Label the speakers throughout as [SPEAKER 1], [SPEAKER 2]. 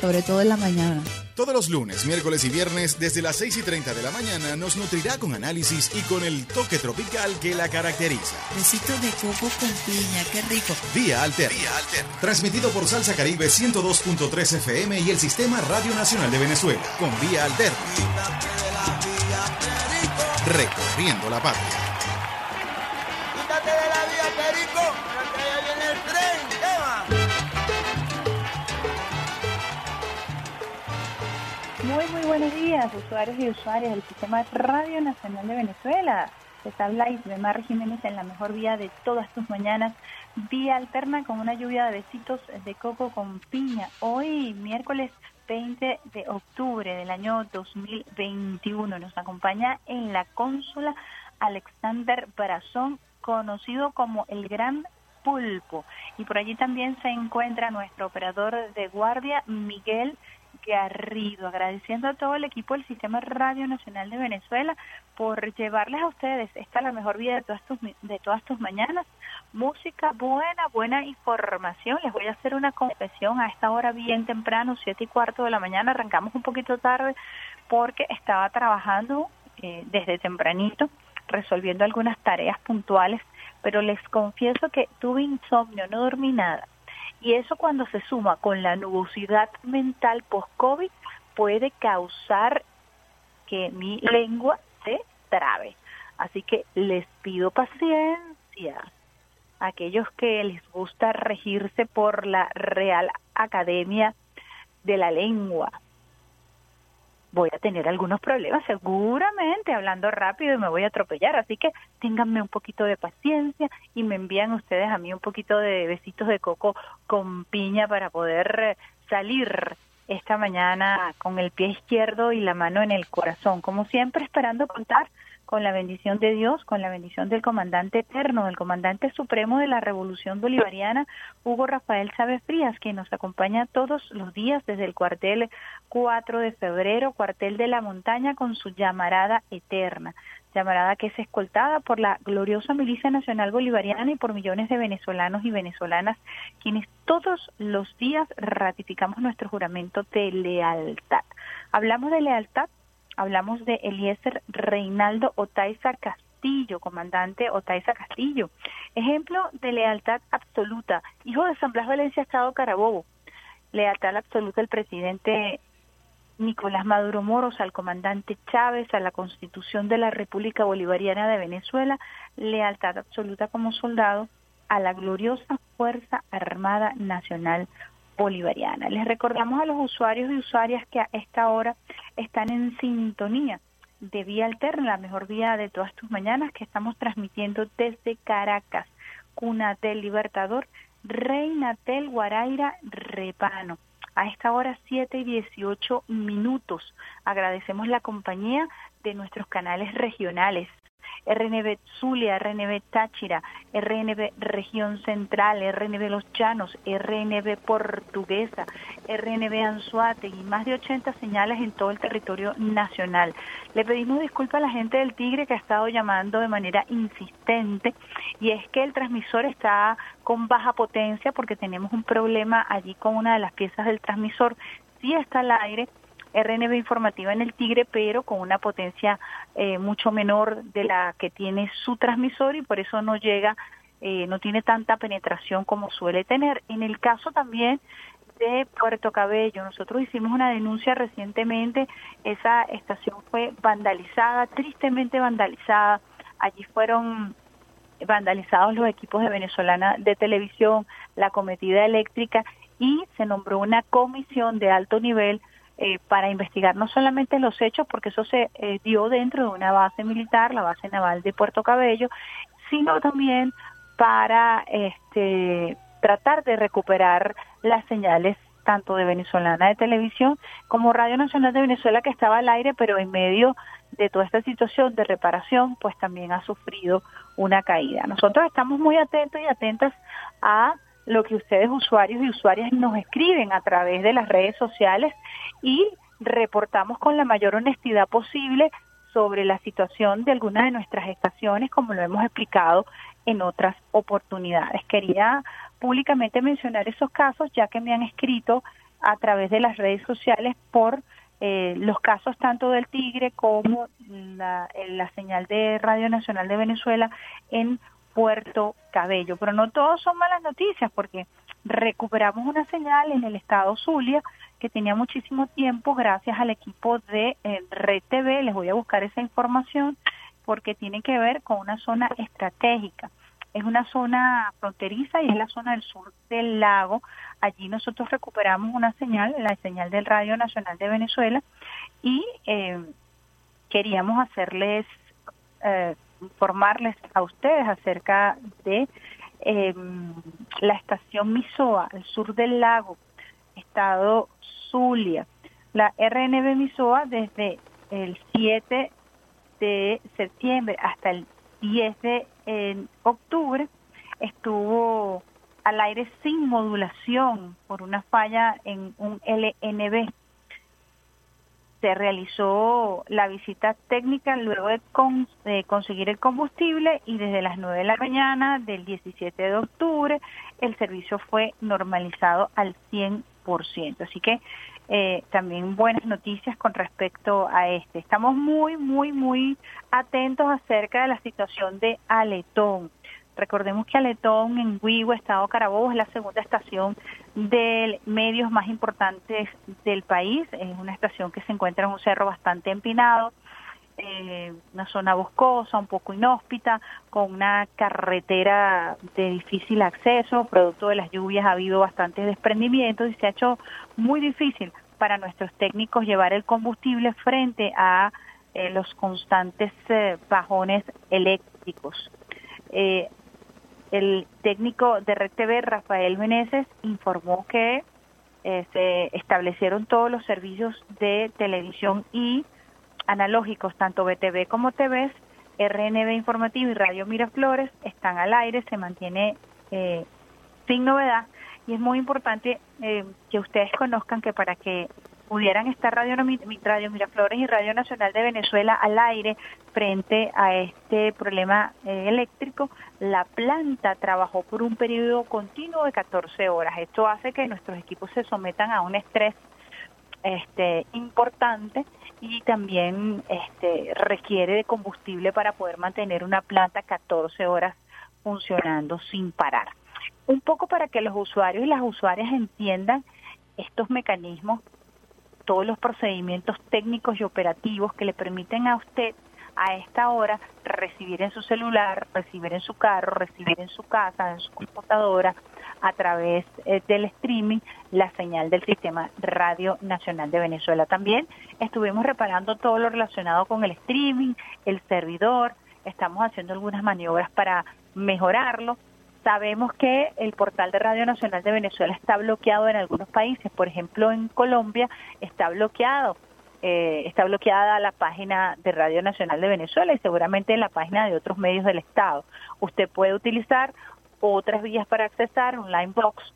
[SPEAKER 1] Sobre todo en la mañana.
[SPEAKER 2] Todos los lunes, miércoles y viernes, desde las 6 y 30 de la mañana, nos nutrirá con análisis y con el toque tropical que la caracteriza.
[SPEAKER 1] Besitos de coco con piña, qué rico.
[SPEAKER 2] Vía Alterna. Transmitido por Salsa Caribe 102.3 FM y el Sistema Radio Nacional de Venezuela. Con Vía Alterna. Recorriendo la patria.
[SPEAKER 3] Buenos días, usuarios y usuarias del Sistema Radio Nacional de Venezuela. Les habla Isbemar Jiménez en la mejor vía de todas tus mañanas, vía alterna con una lluvia de besitos de coco con piña. Hoy, miércoles 20 de octubre del año 2021, nos acompaña en la cónsula Alexander Brazón, conocido como el Gran Pulpo. Y por allí también se encuentra nuestro operador de guardia, Miguel Garrido, agradeciendo a todo el equipo del Sistema Radio Nacional de Venezuela por llevarles a ustedes, esta es la mejor vida de todas tus, de todas tus mañanas, música buena, buena información. Les voy a hacer una confesión a esta hora bien temprano, siete y cuarto de la mañana, arrancamos un poquito tarde porque estaba trabajando eh, desde tempranito, resolviendo algunas tareas puntuales, pero les confieso que tuve insomnio, no dormí nada. Y eso cuando se suma con la nubosidad mental post-COVID puede causar que mi lengua se trabe. Así que les pido paciencia aquellos que les gusta regirse por la Real Academia de la Lengua. Voy a tener algunos problemas seguramente hablando rápido y me voy a atropellar, así que ténganme un poquito de paciencia y me envían ustedes a mí un poquito de besitos de coco con piña para poder eh, salir esta mañana con el pie izquierdo y la mano en el corazón, como siempre esperando contar con la bendición de Dios, con la bendición del comandante eterno, del comandante supremo de la Revolución Bolivariana, Hugo Rafael Chávez Frías, que nos acompaña todos los días desde el cuartel 4 de febrero, cuartel de la montaña, con su llamarada eterna, llamarada que es escoltada por la gloriosa milicia nacional bolivariana y por millones de venezolanos y venezolanas, quienes todos los días ratificamos nuestro juramento de lealtad. Hablamos de lealtad hablamos de Eliezer Reinaldo Otaiza Castillo, comandante Otaiza Castillo. Ejemplo de lealtad absoluta, hijo de San Blas Valencia, Estado Carabobo. Lealtad absoluta del presidente Nicolás Maduro Moros, al comandante Chávez, a la Constitución de la República Bolivariana de Venezuela, lealtad absoluta como soldado a la gloriosa Fuerza Armada Nacional bolivariana. Les recordamos a los usuarios y usuarias que a esta hora están en sintonía de Vía Alterna, la mejor vía de todas tus mañanas, que estamos transmitiendo desde Caracas, Cuna del Libertador, Reina del Guaraira, Repano. A esta hora 7 y 18 minutos. Agradecemos la compañía de nuestros canales regionales. RNB Zulia, RNB Táchira, RNB Región Central, RNB Los Llanos, RNB Portuguesa, RNB Anzuate y más de 80 señales en todo el territorio nacional. Le pedimos disculpas a la gente del Tigre que ha estado llamando de manera insistente y es que el transmisor está con baja potencia porque tenemos un problema allí con una de las piezas del transmisor. Sí está al aire, RNB informativa en el Tigre, pero con una potencia eh, mucho menor de la que tiene su transmisor y por eso no llega, eh, no tiene tanta penetración como suele tener. En el caso también de Puerto Cabello, nosotros hicimos una denuncia recientemente, esa estación fue vandalizada, tristemente vandalizada, allí fueron vandalizados los equipos de venezolana de televisión, la cometida eléctrica y se nombró una comisión de alto nivel eh, para investigar no solamente los hechos, porque eso se eh, dio dentro de una base militar, la base naval de Puerto Cabello, sino también para este tratar de recuperar las señales tanto de venezolana de televisión como Radio Nacional de Venezuela que estaba al aire, pero en medio de toda esta situación de reparación, pues también ha sufrido una caída. Nosotros estamos muy atentos y atentas a lo que ustedes usuarios y usuarias nos escriben a través de las redes sociales y reportamos con la mayor honestidad posible sobre la situación de algunas de nuestras estaciones, como lo hemos explicado en otras oportunidades. Quería públicamente mencionar esos casos, ya que me han escrito a través de las redes sociales por eh, los casos tanto del Tigre como la, la señal de Radio Nacional de Venezuela en Puerto Cabello. Pero no todos son malas noticias porque recuperamos una señal en el estado Zulia que tenía muchísimo tiempo gracias al equipo de eh, Red TV. Les voy a buscar esa información porque tiene que ver con una zona estratégica. Es una zona fronteriza y es la zona del sur del lago. Allí nosotros recuperamos una señal, la señal del Radio Nacional de Venezuela, y eh, queríamos hacerles, eh, informarles a ustedes acerca de eh, la estación Misoa, al sur del lago, estado Zulia. La RNB Misoa desde el 7 de septiembre hasta el 10 de octubre estuvo al aire sin modulación por una falla en un LNB. Se realizó la visita técnica luego de, de, conseguir el combustible y desde las 9 de la mañana del 17 de octubre el servicio fue normalizado al 100%. Así que eh, también buenas noticias con respecto a este. Estamos muy, muy, muy atentos acerca de la situación de Aletón. Recordemos que Aletón en Huigo, Estado Carabobo, es la segunda estación de medios más importantes del país. Es una estación que se encuentra en un cerro bastante empinado, eh, una zona boscosa, un poco inhóspita, con una carretera de difícil acceso. Producto de las lluvias ha habido bastantes desprendimientos y se ha hecho muy difícil para nuestros técnicos llevar el combustible frente a eh, los constantes eh, bajones eléctricos. Eh, el técnico de Red TV, Rafael Meneses, informó que se establecieron todos los servicios de televisión y analógicos, tanto BTV como TVs, RNB Informativo y Radio Miraflores, están al aire, se mantiene sin novedad. Y es muy importante eh, que ustedes conozcan que para que pudieran estar Radio, Radio Miraflores y Radio Nacional de Venezuela al aire frente a este problema eh, eléctrico, la planta trabajó por un periodo continuo de 14 horas. Esto hace que nuestros equipos se sometan a un estrés este, importante y también este, requiere de combustible para poder mantener una planta 14 horas funcionando sin parar un poco para que los usuarios y las usuarias entiendan estos mecanismos, todos los procedimientos técnicos y operativos que le permiten a usted a esta hora recibir en su celular, recibir en su carro, recibir en su casa, en su computadora, a través eh, del streaming, la señal del Sistema Radio Nacional de Venezuela. También estuvimos reparando todo lo relacionado con el streaming, el servidor, estamos haciendo algunas maniobras para mejorarlo Sabemos que el portal de Radio Nacional de Venezuela está bloqueado en algunos países, por ejemplo en Colombia está bloqueado, eh, está bloqueada la página de Radio Nacional de Venezuela y seguramente en la página de otros medios del Estado. Usted puede utilizar otras vías para accesar, online box,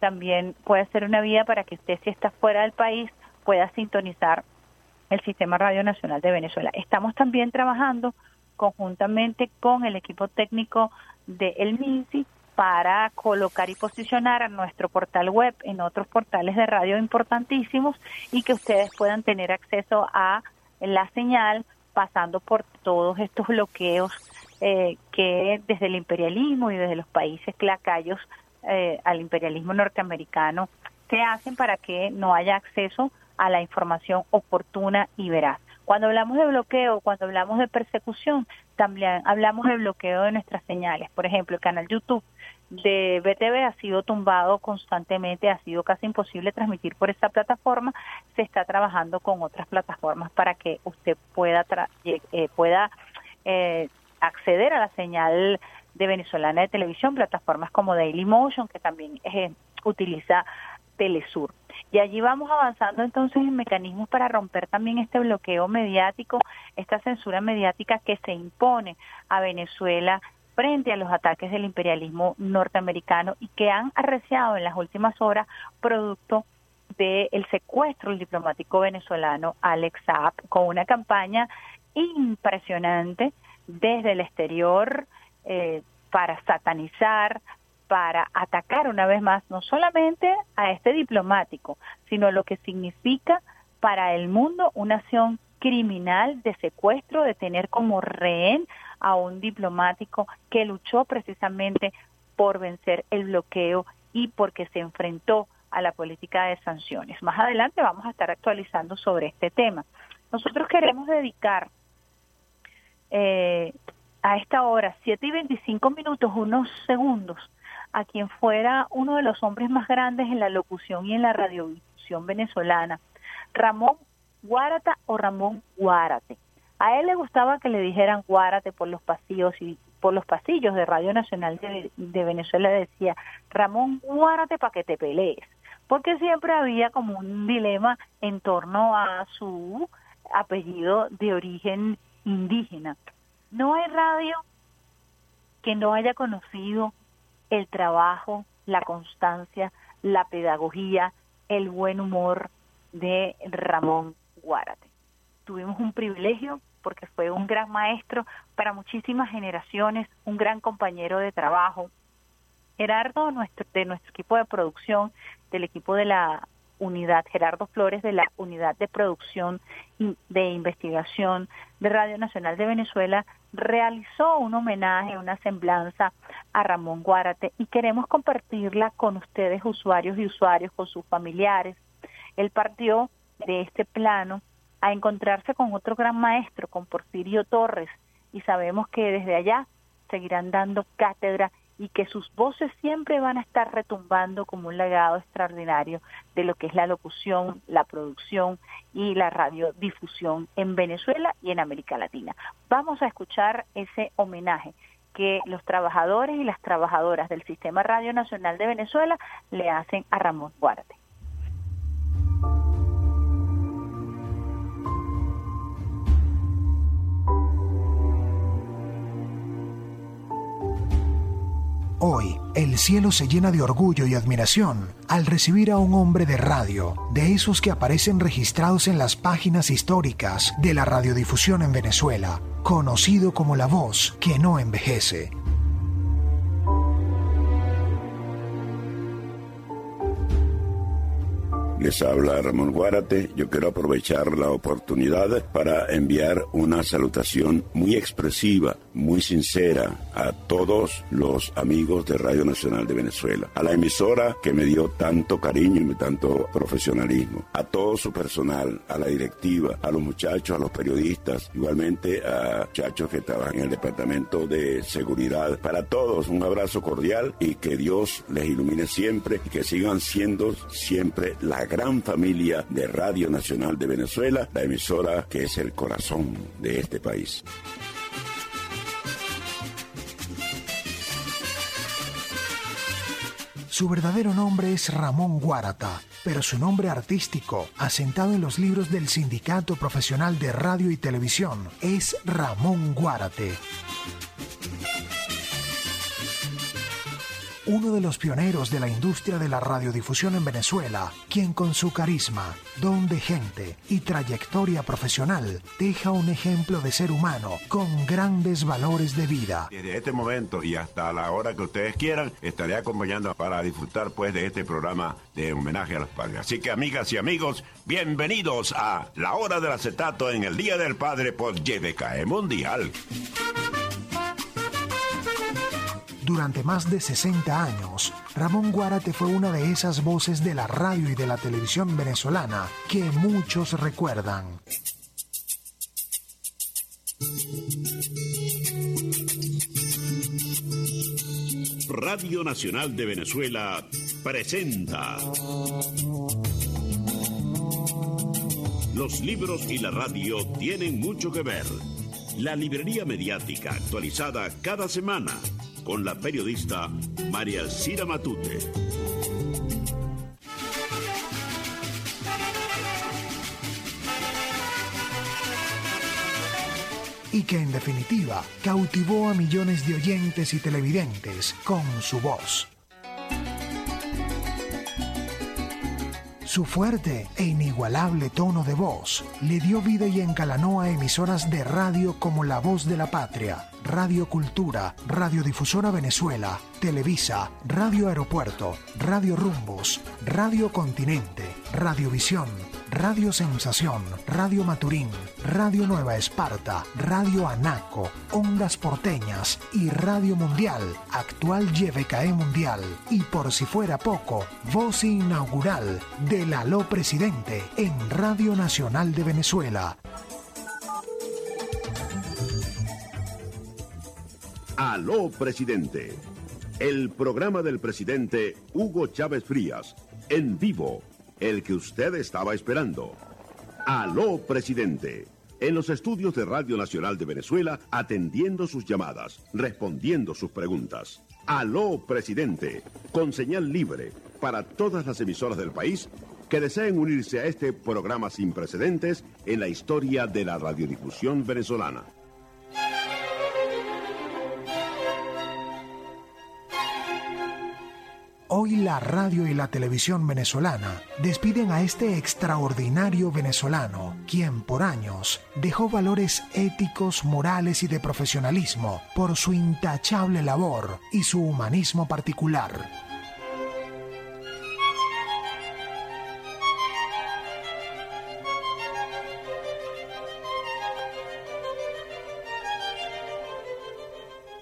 [SPEAKER 3] también puede ser una vía para que usted si está fuera del país pueda sintonizar el Sistema Radio Nacional de Venezuela. Estamos también trabajando conjuntamente con el equipo técnico de El MINSI para colocar y posicionar a nuestro portal web en otros portales de radio importantísimos y que ustedes puedan tener acceso a la señal pasando por todos estos bloqueos eh, que desde el imperialismo y desde los países clacayos eh, al imperialismo norteamericano se hacen para que no haya acceso a la información oportuna y veraz. Cuando hablamos de bloqueo, cuando hablamos de persecución, también hablamos de bloqueo de nuestras señales. Por ejemplo, el canal YouTube de BTV ha sido tumbado constantemente, ha sido casi imposible transmitir por esa plataforma. Se está trabajando con otras plataformas para que usted pueda, eh, pueda eh, acceder a la señal de Venezolana de Televisión, plataformas como Dailymotion, que también eh, utiliza Telesur. Y allí vamos avanzando entonces en mecanismos para romper también este bloqueo mediático, esta censura mediática que se impone a Venezuela frente a los ataques del imperialismo norteamericano y que han arreciado en las últimas horas producto del secuestro del diplomático venezolano Alex Saab con una campaña impresionante desde el exterior eh, para satanizar, para atacar una vez más no solamente a este diplomático, sino lo que significa para el mundo una acción criminal de secuestro, de tener como rehén a un diplomático que luchó precisamente por vencer el bloqueo y porque se enfrentó a la política de sanciones. Más adelante vamos a estar actualizando sobre este tema. Nosotros queremos dedicar eh, a esta hora, 7 y 25 minutos, unos segundos, a quien fuera uno de los hombres más grandes en la locución y en la radiodifusión venezolana, Ramón Guárata o Ramón Guárate. A él le gustaba que le dijeran Guárate por los pasillos y por los pasillos de Radio Nacional de, de Venezuela decía Ramón Guárate para que te pelees, porque siempre había como un dilema en torno a su apellido de origen indígena. No hay radio que no haya conocido el trabajo, la constancia, la pedagogía, el buen humor de Ramón Guárate. Tuvimos un privilegio porque fue un gran maestro para muchísimas generaciones, un gran compañero de trabajo. Gerardo nuestro, de nuestro equipo de producción, del equipo de la unidad, Gerardo Flores, de la unidad de producción de investigación de Radio Nacional de Venezuela, realizó un homenaje, una semblanza a Ramón Guárate y queremos compartirla con ustedes, usuarios y usuarios, con sus familiares. Él partió de este plano a encontrarse con otro gran maestro, con Porfirio Torres, y sabemos que desde allá seguirán dando cátedra y que sus voces siempre van a estar retumbando como un legado extraordinario de lo que es la locución, la producción y la radiodifusión en Venezuela y en América Latina. Vamos a escuchar ese homenaje que los trabajadores y las trabajadoras del Sistema Radio Nacional de Venezuela le hacen a Ramón Guarte.
[SPEAKER 4] Hoy, el cielo se llena de orgullo y admiración al recibir a un hombre de radio, de esos que aparecen registrados en las páginas históricas de la radiodifusión en Venezuela, conocido como la voz que no envejece
[SPEAKER 5] Les habla Ramón Guárate. Yo quiero aprovechar la oportunidad para enviar una salutación muy expresiva, muy sincera a todos los amigos de Radio Nacional de Venezuela, a la emisora que me dio tanto cariño y tanto profesionalismo, a todo su personal, a la directiva, a los muchachos, a los periodistas, igualmente a muchachos que trabajan en el Departamento de Seguridad. Para todos un abrazo cordial y que Dios les ilumine siempre y que sigan siendo siempre la gran familia de Radio Nacional de Venezuela, la emisora que es el corazón de este país.
[SPEAKER 4] Su verdadero nombre es Ramón Guárata, pero su nombre artístico, asentado en los libros del Sindicato Profesional de Radio y Televisión, es Ramón Guárate. Uno de los pioneros de la industria de la radiodifusión en Venezuela, quien con su carisma, don de gente y trayectoria profesional deja un ejemplo de ser humano con grandes valores de vida.
[SPEAKER 6] Desde este momento y hasta la hora que ustedes quieran, estaré acompañando para disfrutar pues de este programa de homenaje a los padres. Así que amigas y amigos, bienvenidos a La Hora del Acetato en el Día del Padre por YBKE Mundial.
[SPEAKER 4] Durante más de 60 años, Ramón Guárate fue una de esas voces de la radio y de la televisión venezolana que muchos recuerdan.
[SPEAKER 7] Radio Nacional de Venezuela presenta Los libros y la radio tienen mucho que ver. La librería mediática actualizada cada semana con la periodista María Elcira Matute.
[SPEAKER 4] y que en definitiva cautivó a millones de oyentes y televidentes con su voz. Su fuerte e inigualable tono de voz le dio vida y encalanó a emisoras de radio como La Voz de la Patria, Radio Cultura, Radiodifusora Venezuela, Televisa, Radio Aeropuerto, Radio Rumbos, Radio Continente, Radiovisión, Radio Sensación, Radio Maturín, Radio Nueva Esparta, Radio Anaco, Ondas Porteñas y Radio Mundial, actual YBKE Mundial. Y por si fuera poco, voz inaugural del Aló Presidente en Radio Nacional de Venezuela.
[SPEAKER 7] Aló Presidente, el programa del presidente Hugo Chávez Frías, en vivo, el que usted estaba esperando. Aló Presidente, en los estudios de Radio Nacional de Venezuela, atendiendo sus llamadas, respondiendo sus preguntas. Aló Presidente, con señal libre para todas las emisoras del país que deseen unirse a este programa sin precedentes en la historia de la radiodifusión venezolana.
[SPEAKER 4] Hoy la radio y la televisión venezolana despiden a este extraordinario venezolano, quien por años dejó valores éticos, morales y de profesionalismo por su intachable labor y su humanismo particular.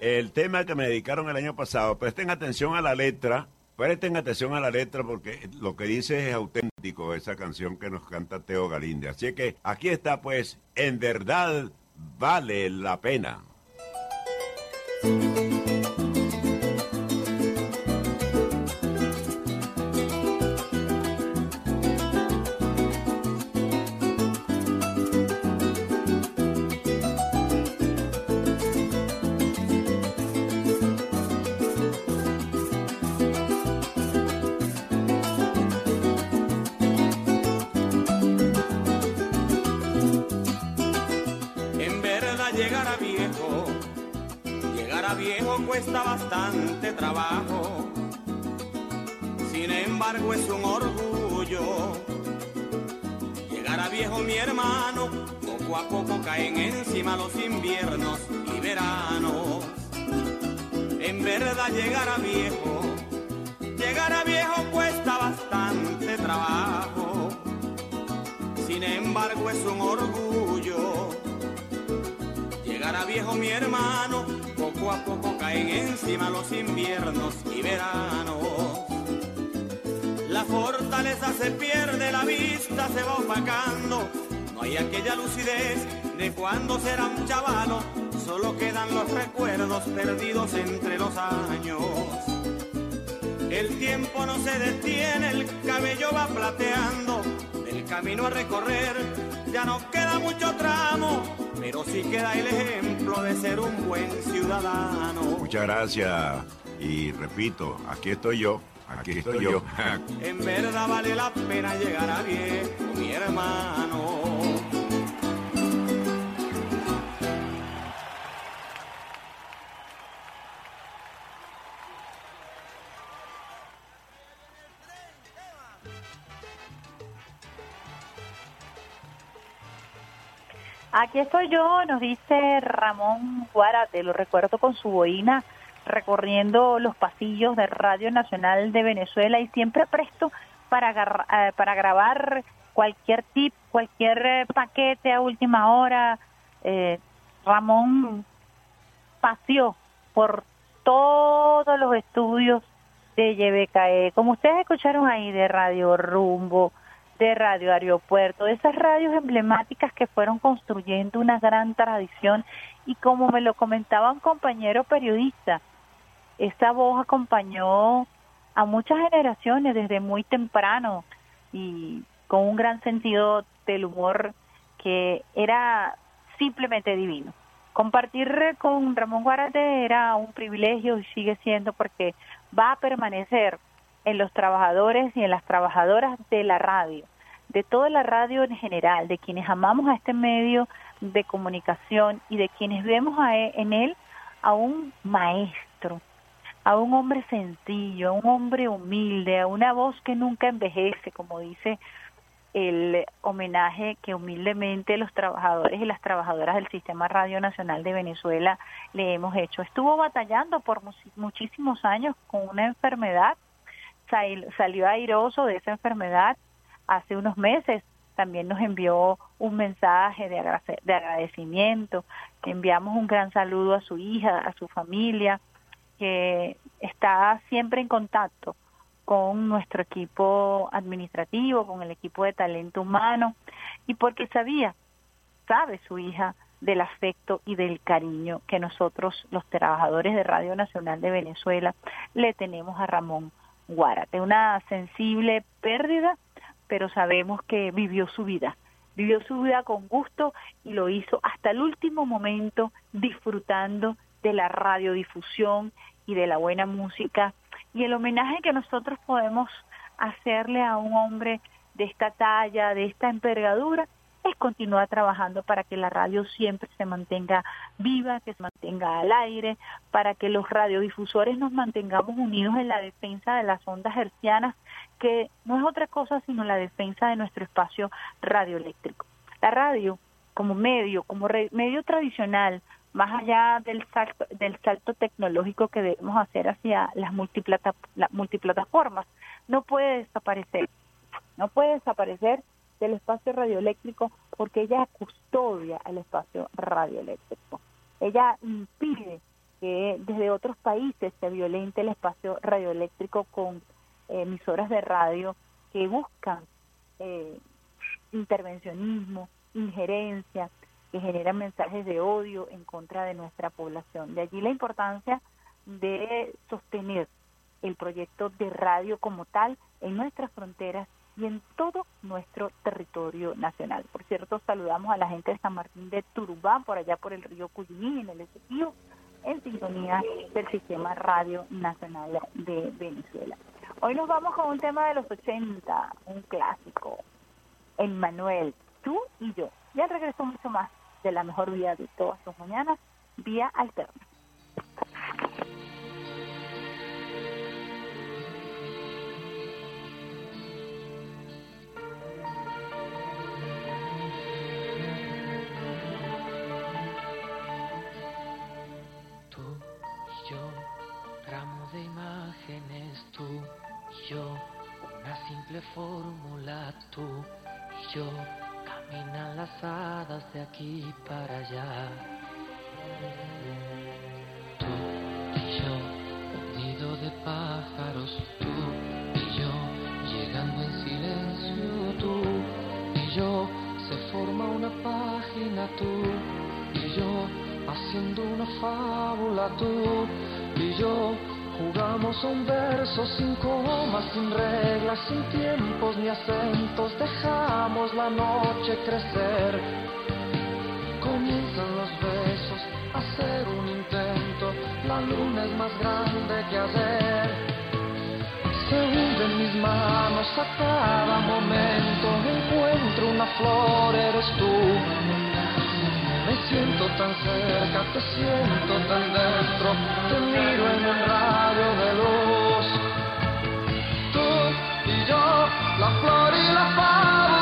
[SPEAKER 6] El tema que me dedicaron el año pasado, presten atención a la letra, presten atención a la letra porque lo que dice es auténtico, esa canción que nos canta Teo Galinde. Así que aquí está pues, en verdad vale la pena.
[SPEAKER 8] Hermano, poco a poco caen encima los inviernos y veranos. En verdad llegar a viejo, llegar a viejo cuesta bastante trabajo. Sin embargo es un orgullo. Llegar a viejo mi hermano, poco a poco caen encima los inviernos y veranos. La fortaleza se pierde, la vista se va opacando. No hay aquella lucidez de cuando será un chavalo, solo quedan los recuerdos perdidos entre los años. El tiempo no se detiene, el cabello va plateando, del camino a recorrer ya no queda mucho tramo, pero sí queda el ejemplo de ser un buen ciudadano.
[SPEAKER 6] Muchas gracias y repito, aquí estoy yo, aquí, estoy, yo.
[SPEAKER 8] En verdad vale la pena llegar a viejo, mi hermano.
[SPEAKER 3] Aquí estoy yo, nos dice Ramón Guárate, lo recuerdo con su boina recorriendo los pasillos de Radio Nacional de Venezuela y siempre presto para, eh, para grabar cualquier tip, cualquier eh, paquete a última hora. Eh, Ramón paseó por todos los estudios de YBKE, como ustedes escucharon ahí de Radio Rumbo, de Radio Aeropuerto, esas radios emblemáticas que fueron construyendo una gran tradición y como me lo comentaba un compañero periodista, esa voz acompañó a muchas generaciones desde muy temprano y con un gran sentido del humor que era simplemente divino. Compartir con Ramón Guarate era un privilegio y sigue siendo porque va a permanecer en los trabajadores y en las trabajadoras de la radio, de toda la radio en general, de quienes amamos a este medio de comunicación y de quienes vemos a e, en él a un maestro, a un hombre sencillo, a un hombre humilde, a una voz que nunca envejece, como dice el homenaje que humildemente los trabajadores y las trabajadoras del Sistema Radio Nacional de Venezuela le hemos hecho. Estuvo batallando por muchísimos años con una enfermedad, salió airoso de esa enfermedad hace unos meses, también nos envió un mensaje de, agradecimiento, enviamos un gran saludo a su hija, a su familia, que está siempre en contacto con nuestro equipo administrativo, con el equipo de talento humano, y porque sabía, sabe su hija, del afecto y del cariño que nosotros, los trabajadores de Radio Nacional de Venezuela, le tenemos a Ramón Guárate. Una sensible pérdida, pero sabemos que vivió su vida, vivió su vida con gusto y lo hizo hasta el último momento disfrutando de la radiodifusión y de la buena música y el homenaje que nosotros podemos hacerle a un hombre de esta talla, de esta envergadura, es continuar trabajando para que la radio siempre se mantenga viva, que se mantenga al aire, para que los radiodifusores nos mantengamos unidos en la defensa de las ondas hercianas, que no es otra cosa sino la defensa de nuestro espacio radioeléctrico. La radio como medio, como medio tradicional, más allá del salto, del salto tecnológico que debemos hacer hacia las, multiplata, multiplataformas, no puede desaparecer, no puede desaparecer del espacio radioeléctrico porque ella custodia el espacio radioeléctrico. Ella impide que desde otros países se violente el espacio radioeléctrico con emisoras de radio que buscan eh, intervencionismo, injerencia, que generan mensajes de odio en contra de nuestra población. De allí la importancia de sostener el proyecto de radio como tal en nuestras fronteras y en todo nuestro territorio nacional. Por cierto, saludamos a la gente de San Martín de Turubá, por allá por el río Cuyuní, en el Esequibo, en sintonía del Sistema Radio Nacional de Venezuela. Hoy nos vamos con un tema de los 80, un clásico, el Manuel, tú y yo. Ya regreso mucho más de la mejor vía de todas sus mañanas, vía alterna.
[SPEAKER 9] Fórmula, tú y yo Caminan las hadas de aquí para allá. Tú y yo, nido de pájaros, tú y yo, llegando en silencio, tú y yo, se forma una página, tú y yo, haciendo una fábula, tú y yo Jugamos un verso sin comas, sin reglas, sin tiempos ni acentos. Dejamos la noche crecer. Comienzan los besos, a hacer un intento. La luna es más grande que ayer. Se hunde en mis manos a cada momento. Encuentro una flor, eres tú siento tan cerca, te siento tan dentro, te miro en un radio de luz. Tú y yo, la flor y la fábula,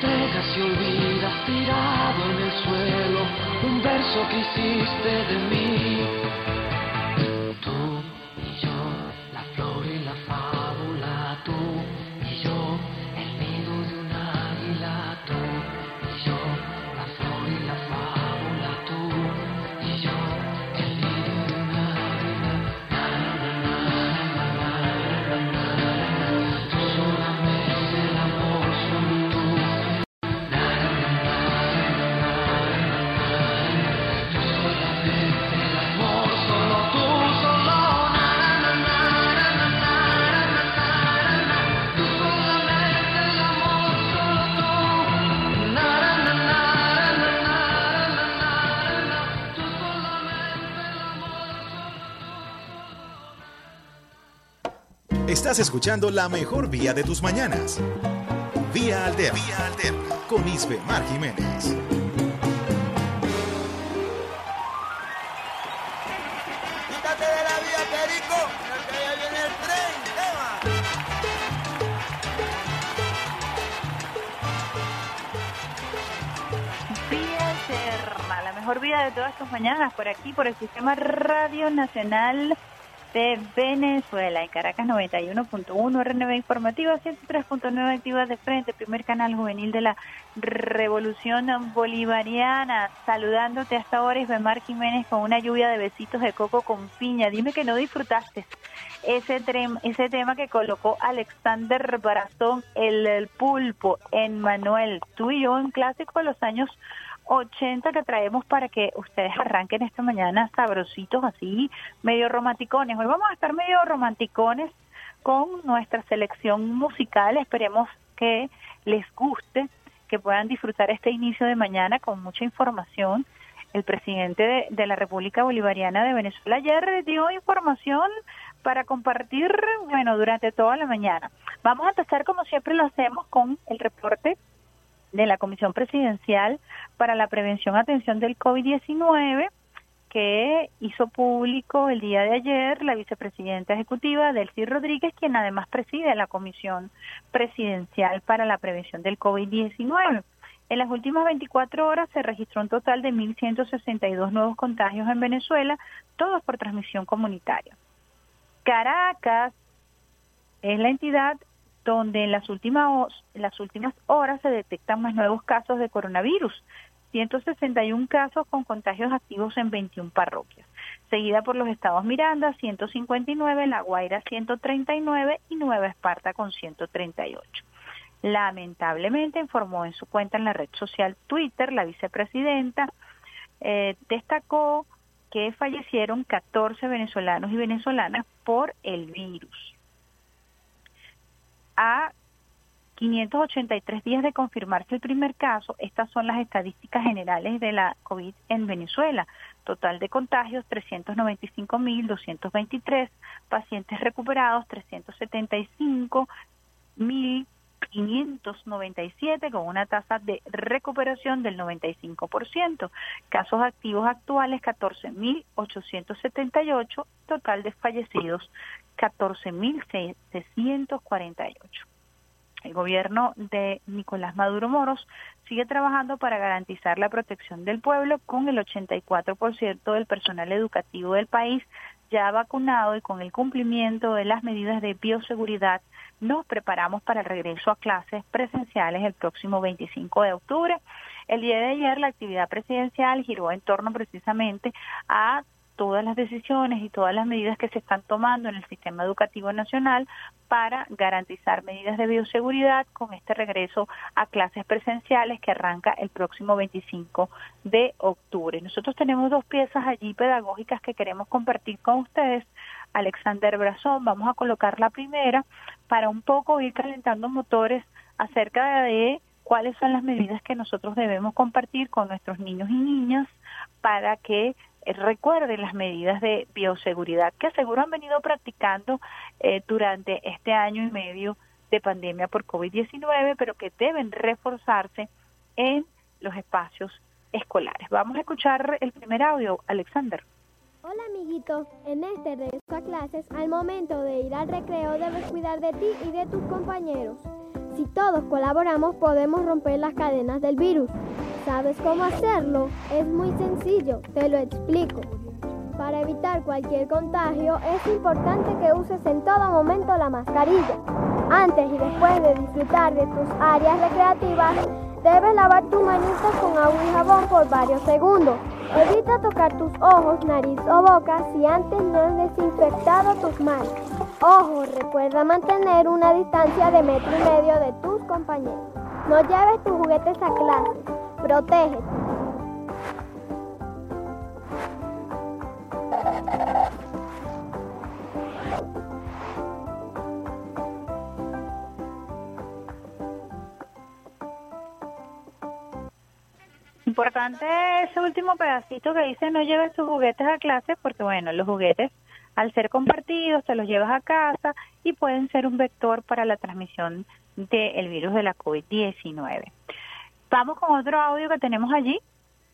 [SPEAKER 9] Entregas y olvidas tirado en el suelo un verso que hiciste de mí.
[SPEAKER 2] Estás escuchando la mejor vía de tus mañanas. Vía Alterna. Vía Alterna. Con Isbe Mar Jiménez.
[SPEAKER 10] Quítate de la vía, Perico, que ya viene el tren. Tema.
[SPEAKER 3] Vía Eterna, la mejor vida de todas tus mañanas, por aquí, por el Sistema Radio Nacional de Venezuela, en Caracas 91.1, RNB Informativa 103.9 activas de frente, primer canal juvenil de la Revolución Bolivariana, saludándote hasta ahora, Isbemar Jiménez, con una lluvia de besitos de coco con piña. Dime que no disfrutaste ese, ese tema que colocó Alexander Brazón, el, pulpo, en Manuel. Tú y yo, un clásico de los años 80 que traemos para que ustedes arranquen esta mañana sabrositos así, medio romanticones. Hoy vamos a estar medio romanticones con nuestra selección musical. Esperemos que les guste, que puedan disfrutar este inicio de mañana con mucha información. El presidente de, la República Bolivariana de Venezuela ayer dio información para compartir, bueno, durante toda la mañana. Vamos a empezar como siempre lo hacemos con el reporte de la Comisión Presidencial para la Prevención y Atención del COVID-19 que hizo público el día de ayer la vicepresidenta ejecutiva Delcy Rodríguez, quien además preside la Comisión Presidencial para la Prevención del COVID-19. En las últimas 24 horas se registró un total de 1.162 nuevos contagios en Venezuela, todos por transmisión comunitaria. Caracas es la entidad donde en las últimas, las últimas horas se detectan más nuevos casos de coronavirus, 161 casos con contagios activos en 21 parroquias, seguida por los estados Miranda, 159, La Guaira, 139 y Nueva Esparta con 138. Lamentablemente informó en su cuenta en la red social Twitter la vicepresidenta, eh, destacó que fallecieron 14 venezolanos y venezolanas por el virus a 583 días de confirmarse el primer caso, estas son las estadísticas generales de la COVID en Venezuela. Total de contagios 395.223, pacientes recuperados 375.597 con una tasa de recuperación del 95%. Casos activos actuales 14.878, total de fallecidos 14.748. El gobierno de Nicolás Maduro Moros sigue trabajando para garantizar la protección del pueblo con el 84% del personal educativo del país ya vacunado y con el cumplimiento de las medidas de bioseguridad nos preparamos para el regreso a clases presenciales el próximo 25 de octubre. El día de ayer la actividad presidencial giró en torno precisamente a todas las decisiones y todas las medidas que se están tomando en el sistema educativo nacional para garantizar medidas de bioseguridad con este regreso a clases presenciales que arranca el próximo 25 de octubre. Nosotros tenemos dos piezas allí pedagógicas que queremos compartir con ustedes. Alexander Brazón, vamos a colocar la primera para un poco ir calentando motores acerca de cuáles son las medidas que nosotros debemos compartir con nuestros niños y niñas para que recuerden las medidas de bioseguridad que seguro han venido practicando eh, durante este año y medio de pandemia por COVID-19, pero que deben reforzarse en los espacios escolares. Vamos a escuchar el primer audio, Alexander.
[SPEAKER 11] Hola amiguito, en este regreso a clases, al momento de ir al recreo debes cuidar de ti y de tus compañeros. Si todos colaboramos podemos romper las cadenas del virus. ¿Sabes cómo hacerlo? Es muy sencillo, te lo explico. Para evitar cualquier contagio es importante que uses en todo momento la mascarilla. Antes y después de disfrutar de tus áreas recreativas, debes lavar tus manitas con agua y jabón por varios segundos. Evita tocar tus ojos, nariz o boca si antes no has desinfectado tus manos. Ojo, recuerda mantener una distancia de metro y medio de tus compañeros. No lleves tus juguetes a clase. Protégete.
[SPEAKER 3] Importante ese último pedacito que dice no lleves tus juguetes a clase porque bueno, los juguetes al ser compartidos te los llevas a casa y pueden ser un vector para la transmisión del virus de la COVID-19. Vamos con otro audio que tenemos allí,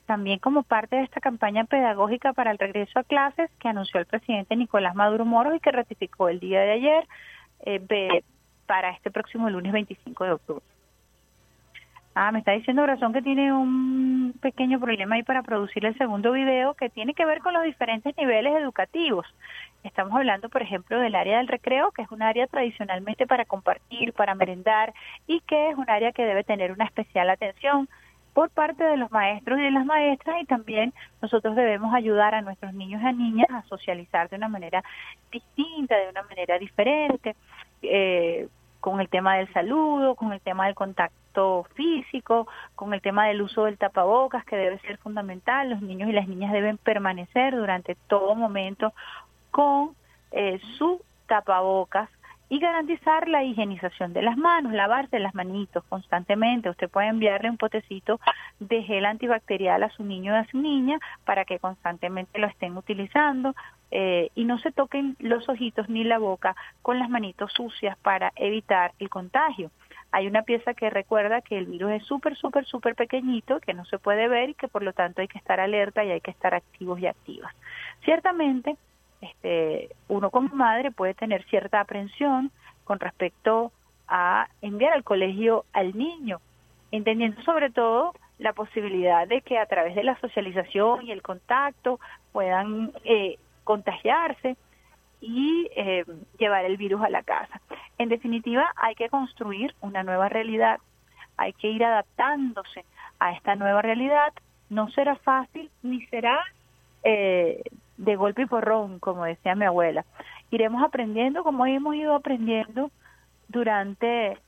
[SPEAKER 3] también como parte de esta campaña pedagógica para el regreso a clases que anunció el presidente Nicolás Maduro Moros y que ratificó el día de ayer eh, para este próximo lunes 25 de octubre. Ah, me está diciendo Razón que tiene un pequeño problema ahí para producir el segundo video que tiene que ver con los diferentes niveles educativos. Estamos hablando, por ejemplo, del área del recreo, que es un área tradicionalmente para compartir, para merendar y que es un área que debe tener una especial atención por parte de los maestros y de las maestras y también nosotros debemos ayudar a nuestros niños y a niñas a socializar de una manera distinta, de una manera diferente. Eh, con el tema del saludo, con el tema del contacto físico, con el tema del uso del tapabocas, que debe ser fundamental. Los niños y las niñas deben permanecer durante todo momento con eh, su tapabocas y garantizar la higienización de las manos, lavarse las manitos constantemente. Usted puede enviarle un potecito de gel antibacterial a su niño o a su niña para que constantemente lo estén utilizando eh, y no se toquen los ojitos ni la boca con las manitos sucias para evitar el contagio. Hay una pieza que recuerda que el virus es súper, súper, súper pequeñito, que no se puede ver y que por lo tanto hay que estar alerta y hay que estar activos y activas. Ciertamente, este, uno como madre puede tener cierta aprensión con respecto a enviar al colegio al niño, entendiendo sobre todo la posibilidad de que a través de la socialización y el contacto puedan eh, contagiarse y eh, llevar el virus a la casa. En definitiva, hay que construir una nueva realidad, hay que ir adaptándose a esta nueva realidad. No será fácil ni será eh, de golpe y porrón, como decía mi abuela. Iremos aprendiendo como hemos ido aprendiendo durante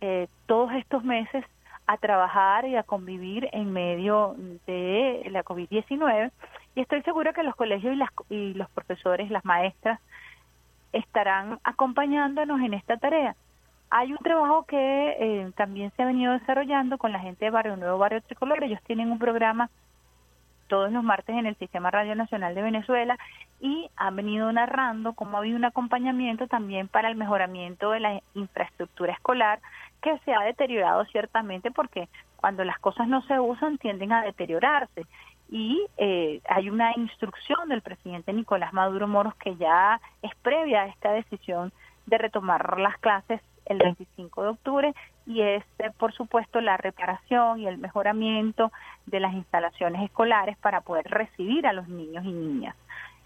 [SPEAKER 3] eh, todos estos meses a trabajar y a convivir en medio de la COVID-19 y estoy segura que los colegios y, las, y los profesores, las maestras, estarán acompañándonos en esta tarea. Hay un trabajo que eh, también se ha venido desarrollando con la gente de Barrio Nuevo, Barrio Tricolor. Ellos tienen un programa todos los martes en el Sistema Radio Nacional de Venezuela y han venido narrando cómo ha habido un acompañamiento también para el mejoramiento de la infraestructura escolar que se ha deteriorado ciertamente porque cuando las cosas no se usan tienden a deteriorarse. Y eh, hay una instrucción del presidente Nicolás Maduro Moros que ya es previa a esta decisión de retomar las clases el 25 de octubre y es, eh, por supuesto, la reparación y el mejoramiento de las instalaciones escolares para poder recibir a los niños y niñas.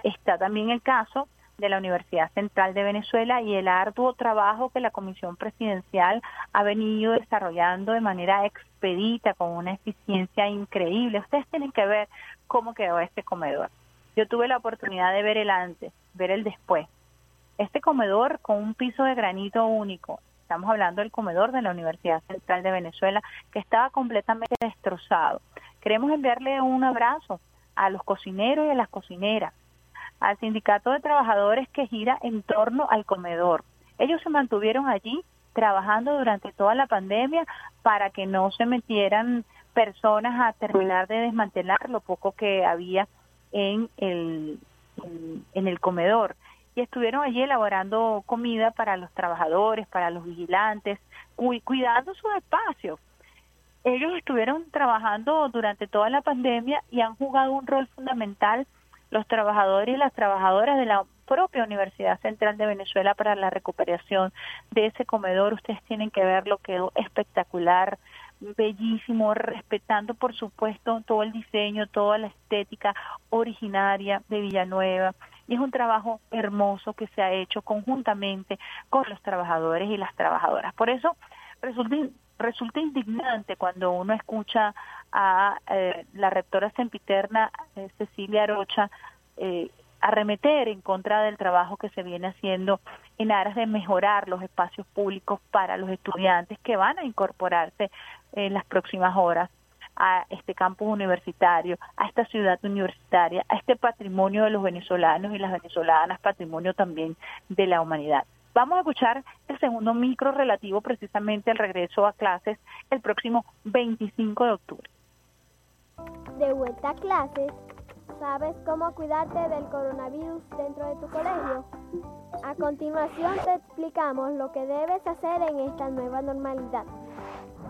[SPEAKER 3] Está también el caso de la Universidad Central de Venezuela y el arduo trabajo que la Comisión Presidencial ha venido desarrollando de manera expedita, con una eficiencia increíble. Ustedes tienen que ver cómo quedó este comedor. Yo tuve la oportunidad de ver el antes, ver el después. Este comedor con un piso de granito único, estamos hablando del comedor de la Universidad Central de Venezuela, que estaba completamente destrozado. Queremos enviarle un abrazo a los cocineros y a las cocineras, al sindicato de trabajadores que gira en torno al comedor. Ellos se mantuvieron allí trabajando durante toda la pandemia para que no se metieran personas a terminar de desmantelar lo poco que había en el, en, el comedor y estuvieron allí elaborando comida para los trabajadores, para los vigilantes, cuidando sus espacios. Ellos estuvieron trabajando durante toda la pandemia y han jugado un rol fundamental los trabajadores y las trabajadoras de la propia Universidad Central de Venezuela para la recuperación de ese comedor. Ustedes tienen que verlo, quedó espectacular, bellísimo, respetando por supuesto todo el diseño, toda la estética originaria de Villanueva. Y es un trabajo hermoso que se ha hecho conjuntamente con los trabajadores y las trabajadoras. Por eso resulta, indignante cuando uno escucha a eh, la rectora sempiterna eh, Cecilia Arocha eh, arremeter en contra del trabajo que se viene haciendo en aras de mejorar los espacios públicos para los estudiantes que van a incorporarse en las próximas horas a este campus universitario, a esta ciudad universitaria, a este patrimonio de los venezolanos y las venezolanas, patrimonio también de la humanidad. Vamos a escuchar el segundo micro relativo precisamente al regreso a clases el próximo 25 de octubre.
[SPEAKER 11] De vuelta a clases, ¿Sabes cómo cuidarte del coronavirus dentro de tu colegio? A continuación te explicamos lo que debes hacer en esta nueva normalidad.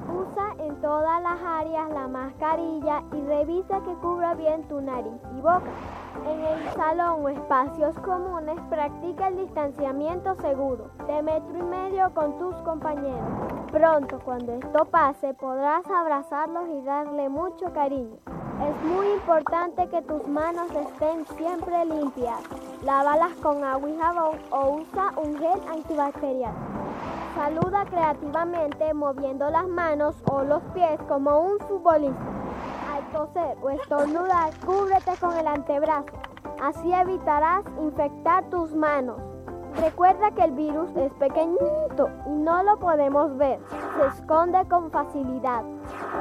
[SPEAKER 11] Usa en todas las áreas la mascarilla y revisa que cubra bien tu nariz y boca. En el salón o espacios comunes practica el distanciamiento seguro de metro y medio con tus compañeros. Pronto, cuando esto pase, podrás abrazarlos y darle mucho cariño. Es muy importante que tus manos estén siempre limpias. Lávalas con agua y jabón o usa un gel antibacterial. Saluda creativamente moviendo las manos o los pies como un futbolista. Al toser o estornudar, cúbrete con el antebrazo. Así evitarás infectar tus manos. Recuerda que el virus es pequeñito y no lo podemos ver. Se esconde con facilidad.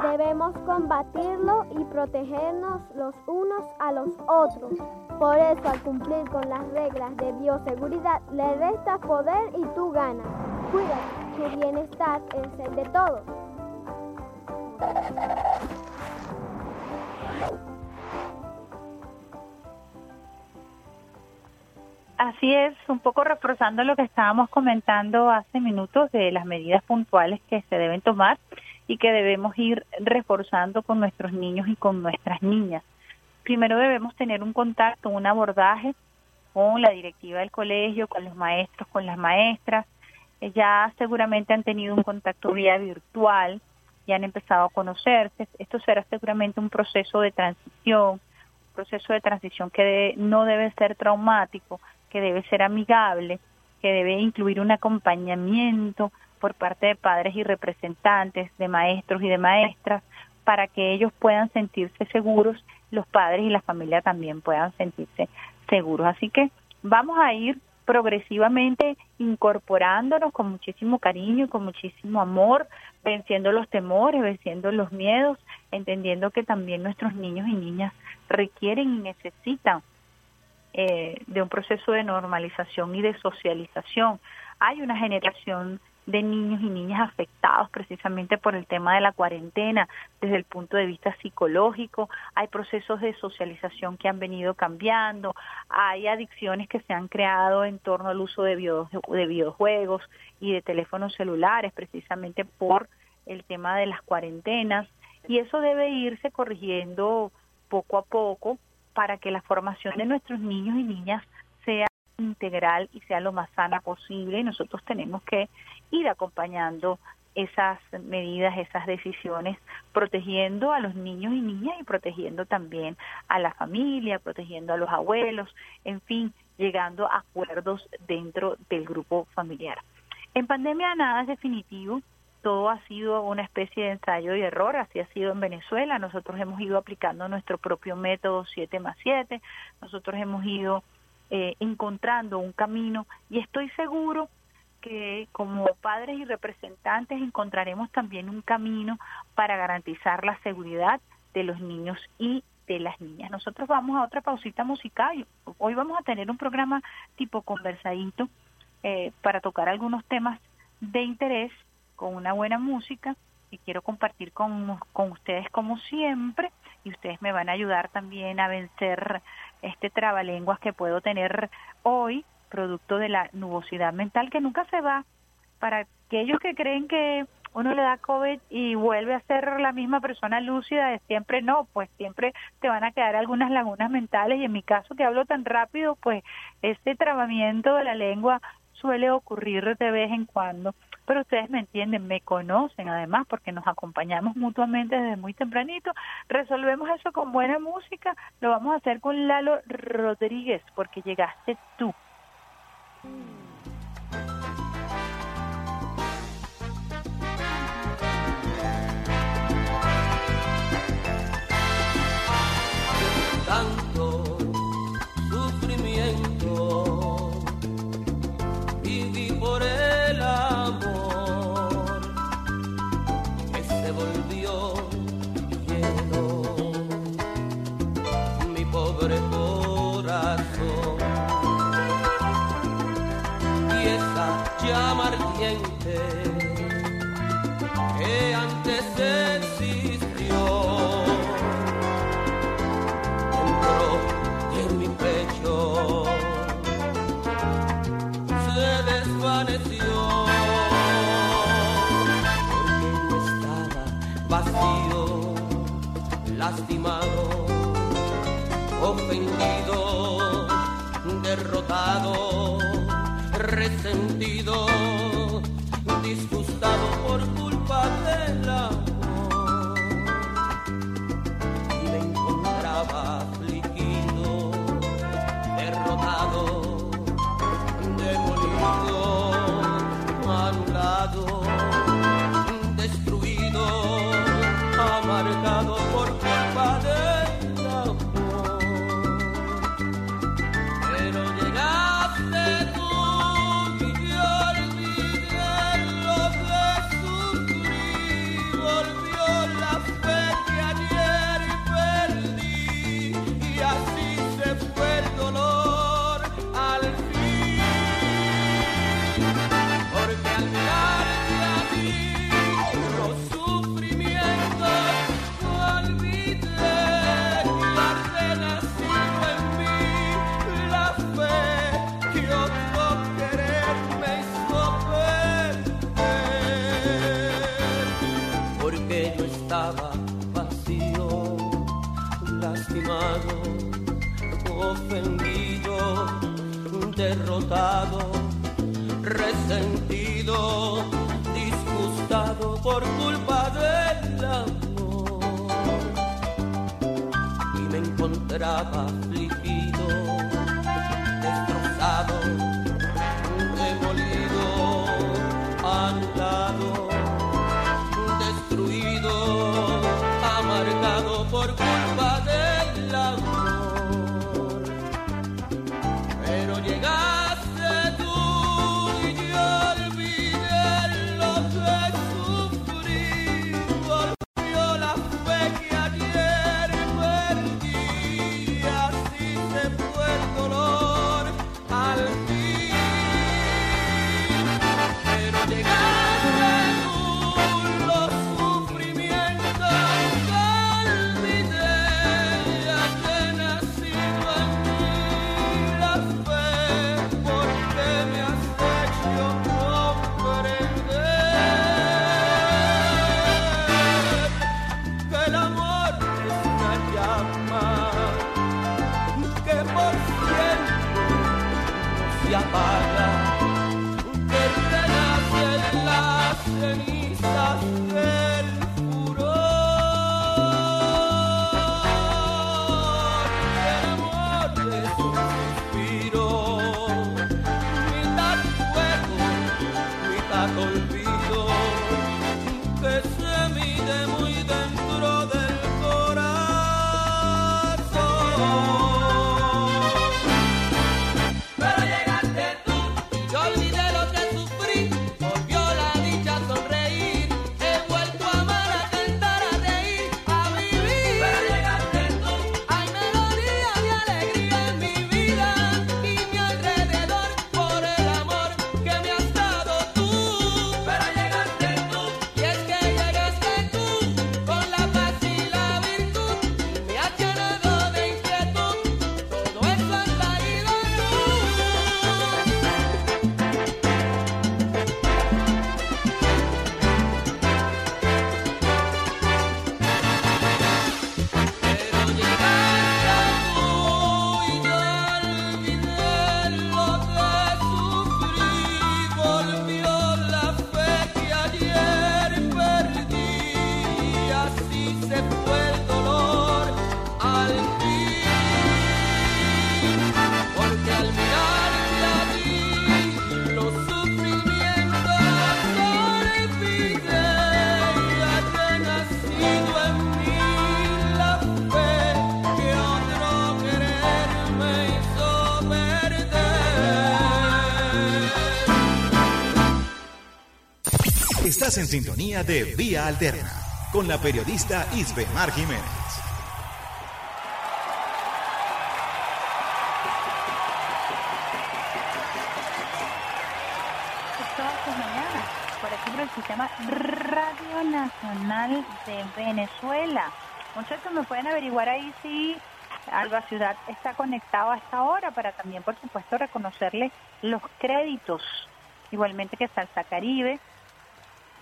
[SPEAKER 11] Debemos combatirlo y protegernos los unos a los otros. Por eso, al cumplir con las reglas de bioseguridad, le restas poder y tú ganas. Cuídate, tu bienestar es el de todos.
[SPEAKER 3] Así es, un poco reforzando lo que estábamos comentando hace minutos de las medidas puntuales que se deben tomar y que debemos ir reforzando con nuestros niños y con nuestras niñas. Primero debemos tener un contacto, un abordaje con la directiva del colegio, con los maestros, con las maestras. Ya seguramente han tenido un contacto vía virtual y han empezado a conocerse. Esto será seguramente un proceso de transición, un proceso de transición que no debe ser traumático, que debe ser amigable, que debe incluir un acompañamiento por parte de padres y representantes, de maestros y de maestras, para que ellos puedan sentirse seguros, los padres y la familia también puedan sentirse seguros. Así que vamos a ir progresivamente incorporándonos con muchísimo cariño y con muchísimo amor, venciendo los temores, venciendo los miedos, entendiendo que también nuestros niños y niñas requieren y necesitan eh, de un proceso de normalización y de socialización. Hay una generación de niños y niñas afectados precisamente por el tema de la cuarentena desde el punto de vista psicológico, hay procesos de socialización que han venido cambiando, hay adicciones que se han creado en torno al uso de, de videojuegos y de teléfonos celulares precisamente por el tema de las cuarentenas. Y eso debe irse corrigiendo poco a poco para que la formación de nuestros niños y niñas sea integral y sea lo más sana posible. Nosotros tenemos que ir acompañando esas medidas, esas decisiones, protegiendo a los niños y niñas y protegiendo también a la familia, protegiendo a los abuelos, en fin, llegando a acuerdos dentro del grupo familiar. En pandemia nada es definitivo, todo ha sido una especie de ensayo y error, así ha sido en Venezuela, nosotros hemos ido aplicando nuestro propio método 7 más 7, nosotros hemos ido eh, encontrando un camino y estoy seguro que como padres y representantes encontraremos también un camino para garantizar la seguridad de los niños y de las niñas. Nosotros vamos a otra pausita musical. Hoy vamos a tener un programa tipo conversadito eh, para tocar algunos temas de interés con una buena música y quiero compartir con, con ustedes como siempre y ustedes me van a ayudar también a vencer este trabalenguas que puedo tener hoy, producto de la nubosidad mental que nunca se va. Para aquellos que creen que uno le da COVID y vuelve a ser la misma persona lúcida de siempre, no, pues siempre te van a quedar algunas lagunas mentales y en mi caso que hablo tan rápido, pues ese trabamiento de la lengua suele ocurrir de vez en cuando, pero ustedes me entienden, me conocen además porque nos acompañamos mutuamente desde muy tempranito, resolvemos eso con buena música, lo vamos a hacer con Lalo Rodríguez porque llegaste tú.
[SPEAKER 12] tanto y. En
[SPEAKER 2] sintonía de Vía Alterna con la periodista Jiménez.
[SPEAKER 3] Todas sus mañanas, por aquí por el sistema Radio Nacional de Venezuela. Muchachos, me pueden averiguar ahí si Alba Ciudad está conectado a esta hora para también, por supuesto, reconocerle los créditos, igualmente que Salsa Caribe,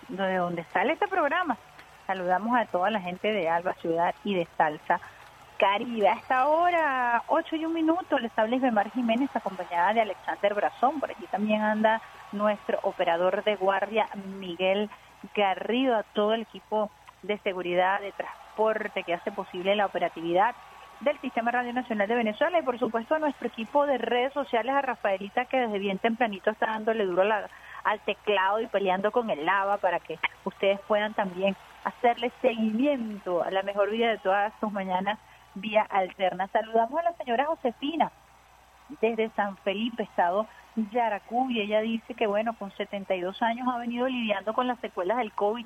[SPEAKER 3] de donde sale este programa. Saludamos a toda la gente de Alba Ciudad y de Salsa Caribe. A esta hora, 8 y un minuto, les habla Isbemar Jiménez, acompañada de Alexander Brazón. Por aquí también anda nuestro operador de guardia, Miguel Garrido, a todo el equipo de seguridad, de transporte que hace posible la operatividad del Sistema Radio Nacional de Venezuela y por supuesto a nuestro equipo de redes sociales, a Rafaelita que desde bien tempranito está dándole duro la, al teclado y peleando con el lava para que ustedes puedan también hacerle seguimiento a la mejor vida de todas sus mañanas vía alterna. Saludamos a la señora Josefina desde San Felipe, estado Yaracuy, ella dice que bueno, con 72 años ha venido lidiando con las secuelas del COVID.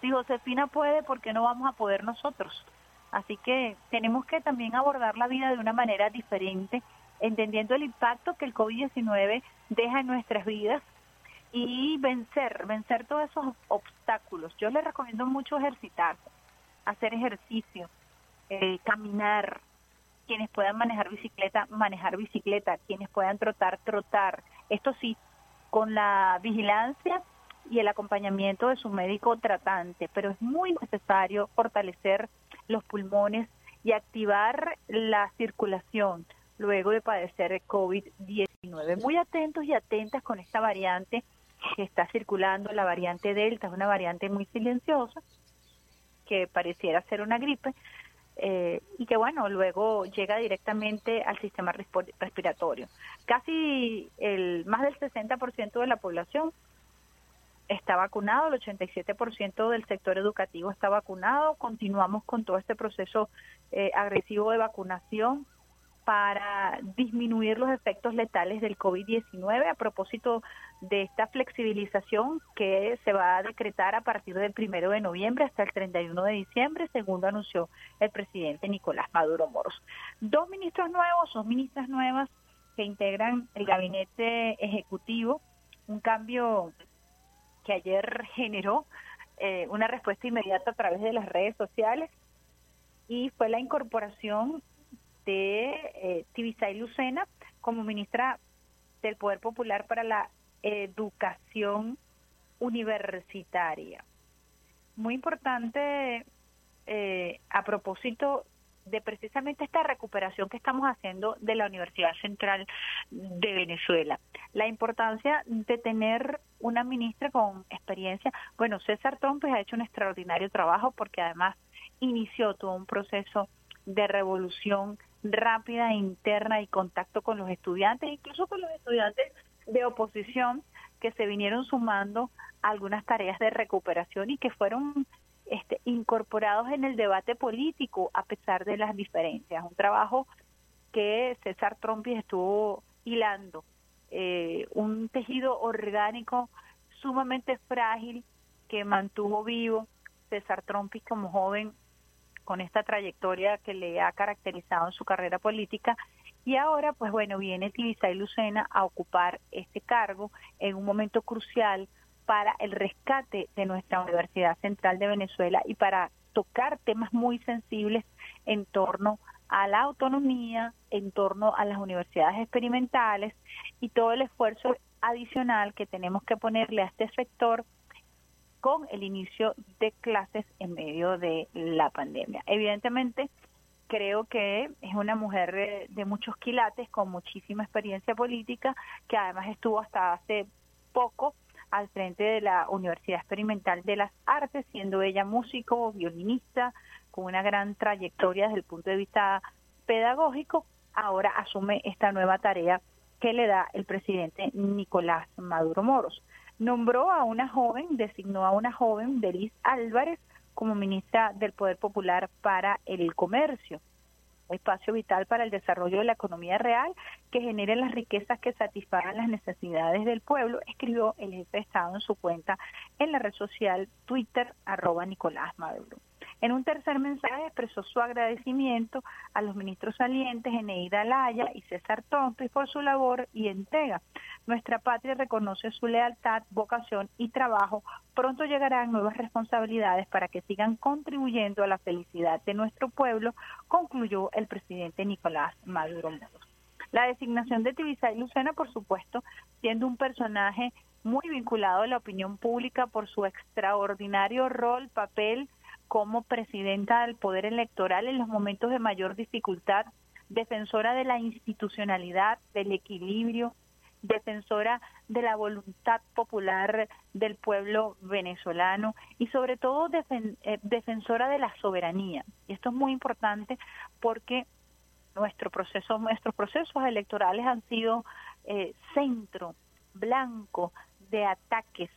[SPEAKER 3] Si Josefina puede, ¿por qué no vamos a poder nosotros? Así que tenemos que también abordar la vida de una manera diferente, entendiendo el impacto que el COVID-19 deja en nuestras vidas y vencer, vencer todos esos obstáculos. Yo les recomiendo mucho ejercitarse, hacer ejercicio, eh, caminar, quienes puedan manejar bicicleta, manejar bicicleta, quienes puedan trotar, trotar. Esto sí, con la vigilancia y el acompañamiento de su médico tratante, pero es muy necesario fortalecer los pulmones y activar la circulación luego de padecer el COVID-19. Muy atentos y atentas con esta variante que está circulando, la variante Delta, es una variante muy silenciosa que pareciera ser una gripe eh, y que bueno, luego llega directamente al sistema respiratorio. Casi el más del 60% de la población está vacunado, el 87% del sector educativo está vacunado. Continuamos con todo este proceso eh, agresivo de vacunación para disminuir los efectos letales del COVID-19 a propósito de esta flexibilización que se va a decretar a partir del primero de noviembre hasta el 31 de diciembre, según anunció el presidente Nicolás Maduro Moros. Dos ministros nuevos, dos ministras nuevas que integran el gabinete ejecutivo, un cambio que ayer generó eh, una respuesta inmediata a través de las redes sociales y fue la incorporación de eh, Tibisay Lucena como ministra del Poder Popular para la Educación Universitaria. Muy importante eh, a propósito de precisamente esta recuperación que estamos haciendo de la Universidad Central de Venezuela. La importancia de tener una ministra con experiencia. Bueno, César Trompes ha hecho un extraordinario trabajo porque además inició todo un proceso de revolución rápida, interna y contacto con los estudiantes, incluso con los estudiantes de oposición que se vinieron sumando a algunas tareas de recuperación y que fueron este, incorporados en el debate político a pesar de las diferencias. Un trabajo que César Trompis estuvo hilando, eh, un tejido orgánico sumamente frágil que mantuvo vivo César Trompis como joven con esta trayectoria que le ha caracterizado en su carrera política. Y ahora pues bueno viene Tibisay Lucena a ocupar este cargo en un momento crucial para el rescate de nuestra Universidad Central de Venezuela y para tocar temas muy sensibles en torno a la autonomía, en torno a las universidades experimentales y todo el esfuerzo adicional que tenemos que ponerle a este sector con el inicio de clases en medio de la pandemia. Evidentemente, creo que es una mujer de muchos quilates, con muchísima experiencia política, que además estuvo hasta hace poco al frente de la Universidad Experimental de las Artes, siendo ella músico, violinista, con una gran trayectoria desde el punto de vista pedagógico, ahora asume esta nueva tarea que le da el presidente Nicolás Maduro Moros. Nombró a una joven, designó a una joven, Delis Álvarez, como ministra del Poder Popular para el Comercio. espacio vital para el desarrollo de la economía real que genere las riquezas que satisfagan las necesidades del pueblo, escribió el jefe de Estado en su cuenta en la red social Twitter arroba Nicolás Maduro. En un tercer mensaje expresó su agradecimiento a los ministros salientes Eneida Laya y César Tonto por su labor y entrega. Nuestra patria reconoce su lealtad, vocación y trabajo. Pronto llegarán nuevas responsabilidades para que sigan contribuyendo a la felicidad de nuestro pueblo, concluyó el presidente Nicolás Maduro Moros. La designación de Tibisay Lucena, por supuesto, siendo un personaje muy vinculado a la opinión pública por su extraordinario rol, papel, como presidenta del Poder Electoral en los momentos de mayor dificultad, defensora de la institucionalidad, del equilibrio, defensora de la voluntad popular del pueblo venezolano y sobre todo eh, defensora de la soberanía. Y esto es muy importante porque nuestro proceso, nuestros procesos electorales han sido eh, centro blanco de ataques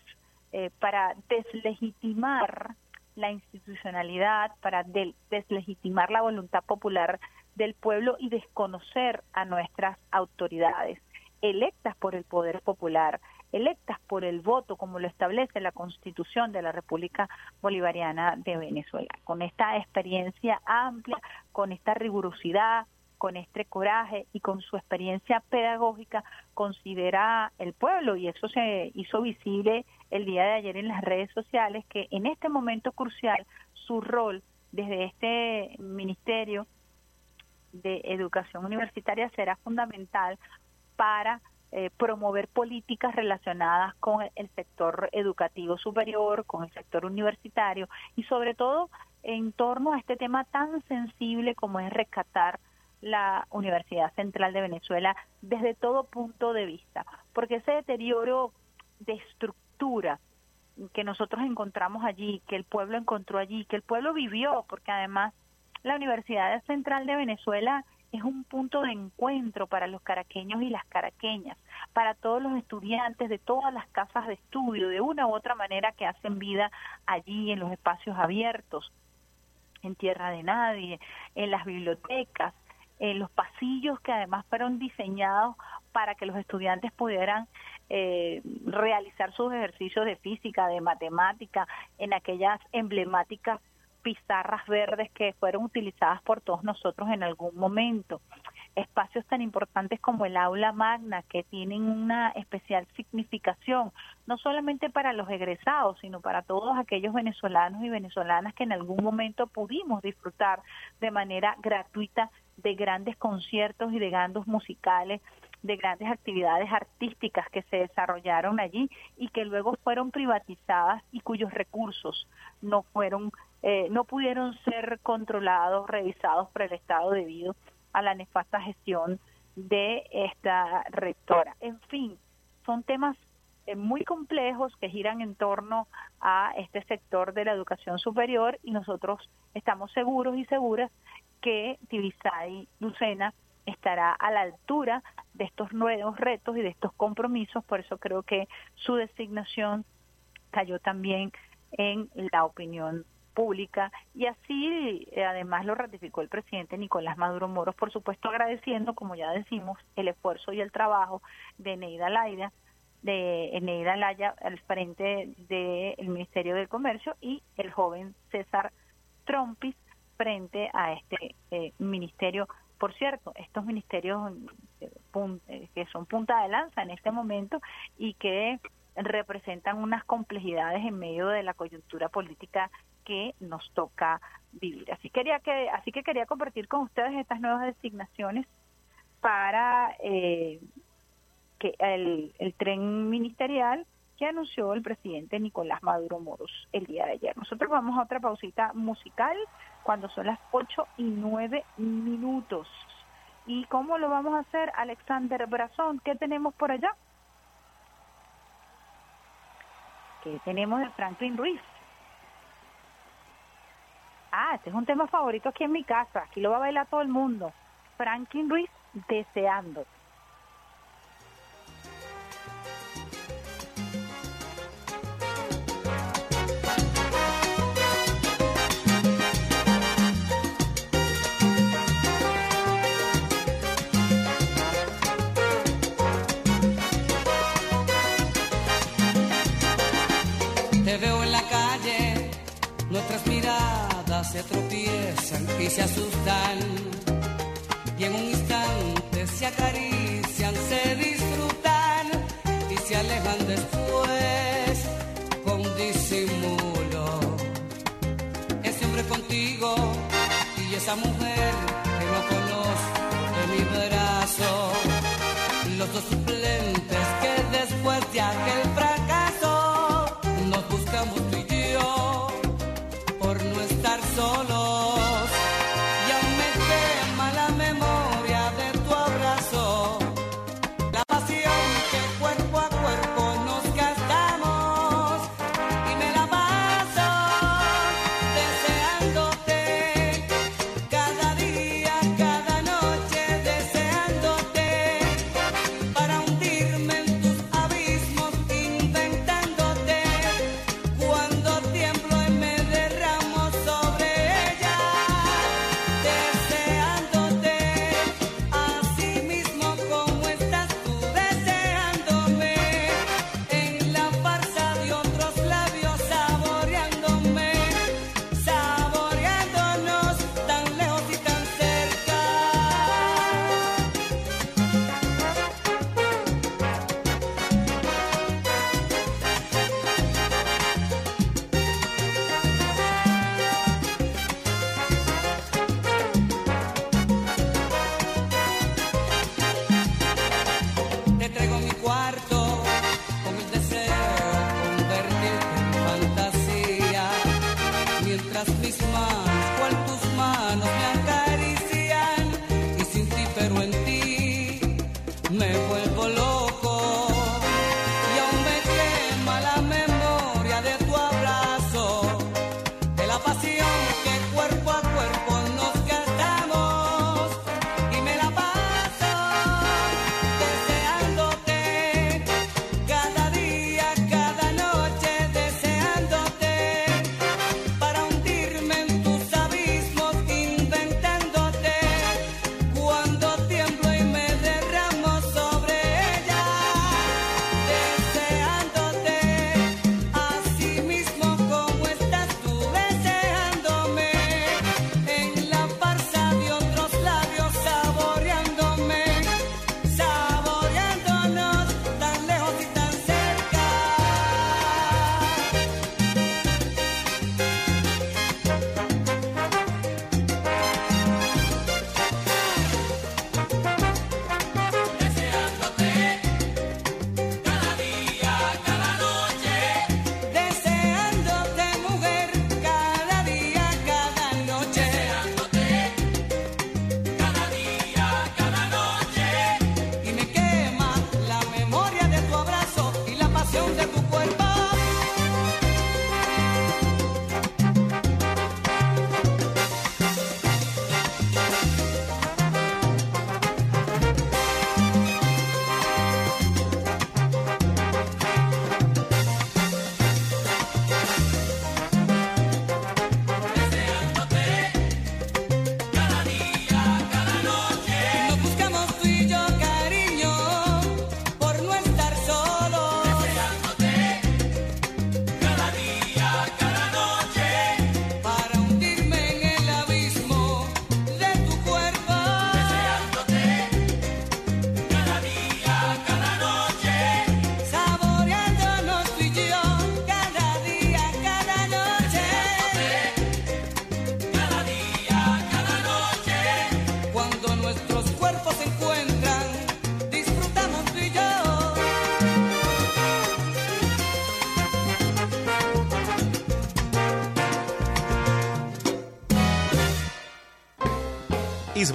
[SPEAKER 3] eh, para deslegitimar la institucionalidad, para deslegitimar la voluntad popular del pueblo y desconocer a nuestras autoridades electas por el poder popular, electas por el voto, como lo establece la Constitución de la República Bolivariana de Venezuela. Con esta experiencia amplia, con esta rigurosidad, con este coraje y con su experiencia pedagógica considera el pueblo. Y eso se hizo visible el día de ayer en las redes sociales que en este momento crucial su rol desde este Ministerio de Educación Universitaria será fundamental para eh, promover políticas relacionadas con el sector educativo superior, con el sector universitario y sobre todo en torno a este tema tan sensible como es rescatar la Universidad Central de Venezuela desde todo punto de vista, porque ese deterioro de estructura que nosotros encontramos allí, que el pueblo encontró allí, que el pueblo vivió, porque además la Universidad Central de Venezuela es un punto de encuentro para los caraqueños y las caraqueñas, para todos los estudiantes de todas las casas de estudio, de una u otra manera que hacen vida allí en los espacios abiertos, en tierra de nadie, en las bibliotecas, en los pasillos que además fueron diseñados para que los estudiantes pudieran eh, realizar sus ejercicios de física, de matemática, en aquellas emblemáticas pizarras verdes que fueron utilizadas por todos nosotros en algún momento. Espacios tan importantes como el aula magna, que tienen una especial significación, no solamente para los egresados, sino para todos aquellos venezolanos y venezolanas que en algún momento pudimos disfrutar de manera gratuita de grandes conciertos y de grandes musicales, de grandes actividades artísticas que se desarrollaron allí y que luego fueron privatizadas y cuyos recursos no fueron, eh, no pudieron ser controlados, revisados por el Estado debido a la nefasta gestión de esta rectora. En fin, son temas eh, muy complejos que giran en torno a este sector de la educación superior y nosotros estamos seguros y seguras que Tibisay Lucena estará a la altura de estos nuevos retos y de estos compromisos, por eso creo que su designación cayó también en la opinión pública. Y así eh, además lo ratificó el presidente Nicolás Maduro Moros, por supuesto agradeciendo, como ya decimos, el esfuerzo y el trabajo de Neida Laida, de Neida Laya al frente del Ministerio del Comercio y el joven César Trompis frente a este eh, ministerio. Por cierto, estos ministerios eh, eh, que son punta de lanza en este momento y que representan unas complejidades en medio de la coyuntura política que nos toca vivir. Así quería que así que quería compartir con ustedes estas nuevas designaciones para que el, el tren ministerial que anunció el presidente Nicolás Maduro Moros el día de ayer. Nosotros vamos a otra pausita musical cuando son las 8 y 9 minutos. ¿Y cómo lo vamos a hacer, Alexander Brazón? ¿Qué tenemos por allá? ¿Qué tenemos de Franklin Ruiz? Ah, este es un tema favorito aquí en mi casa. Aquí lo va a bailar todo el mundo. Franklin Ruiz, deseando.
[SPEAKER 13] nuestras miradas se tropiezan y se asustan. Y en un instante se acarician, se disfrutan y se alejan después con disimulo. Ese hombre contigo y esa mujer que no conozco de mi brazo. Los dos suplentes que después de aquel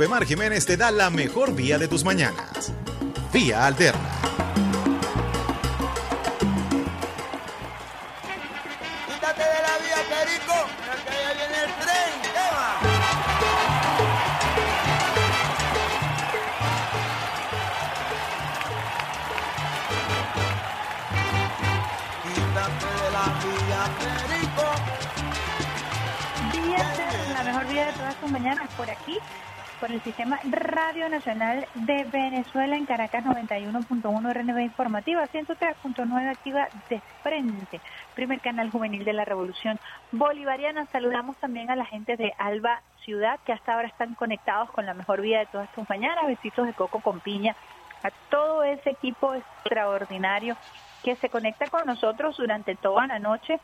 [SPEAKER 2] Rubemar Jiménez te da la mejor vía de tus mañanas. Vía Alterna.
[SPEAKER 3] Nacional de Venezuela en Caracas 91.1 RNB Informativa, 103.9 activa de frente, primer canal juvenil de la Revolución Bolivariana. Saludamos también a la gente de Alba Ciudad que hasta ahora están conectados con la mejor vida de todas tus mañanas. Besitos de coco con piña a todo ese equipo extraordinario que se conecta con nosotros durante toda la noche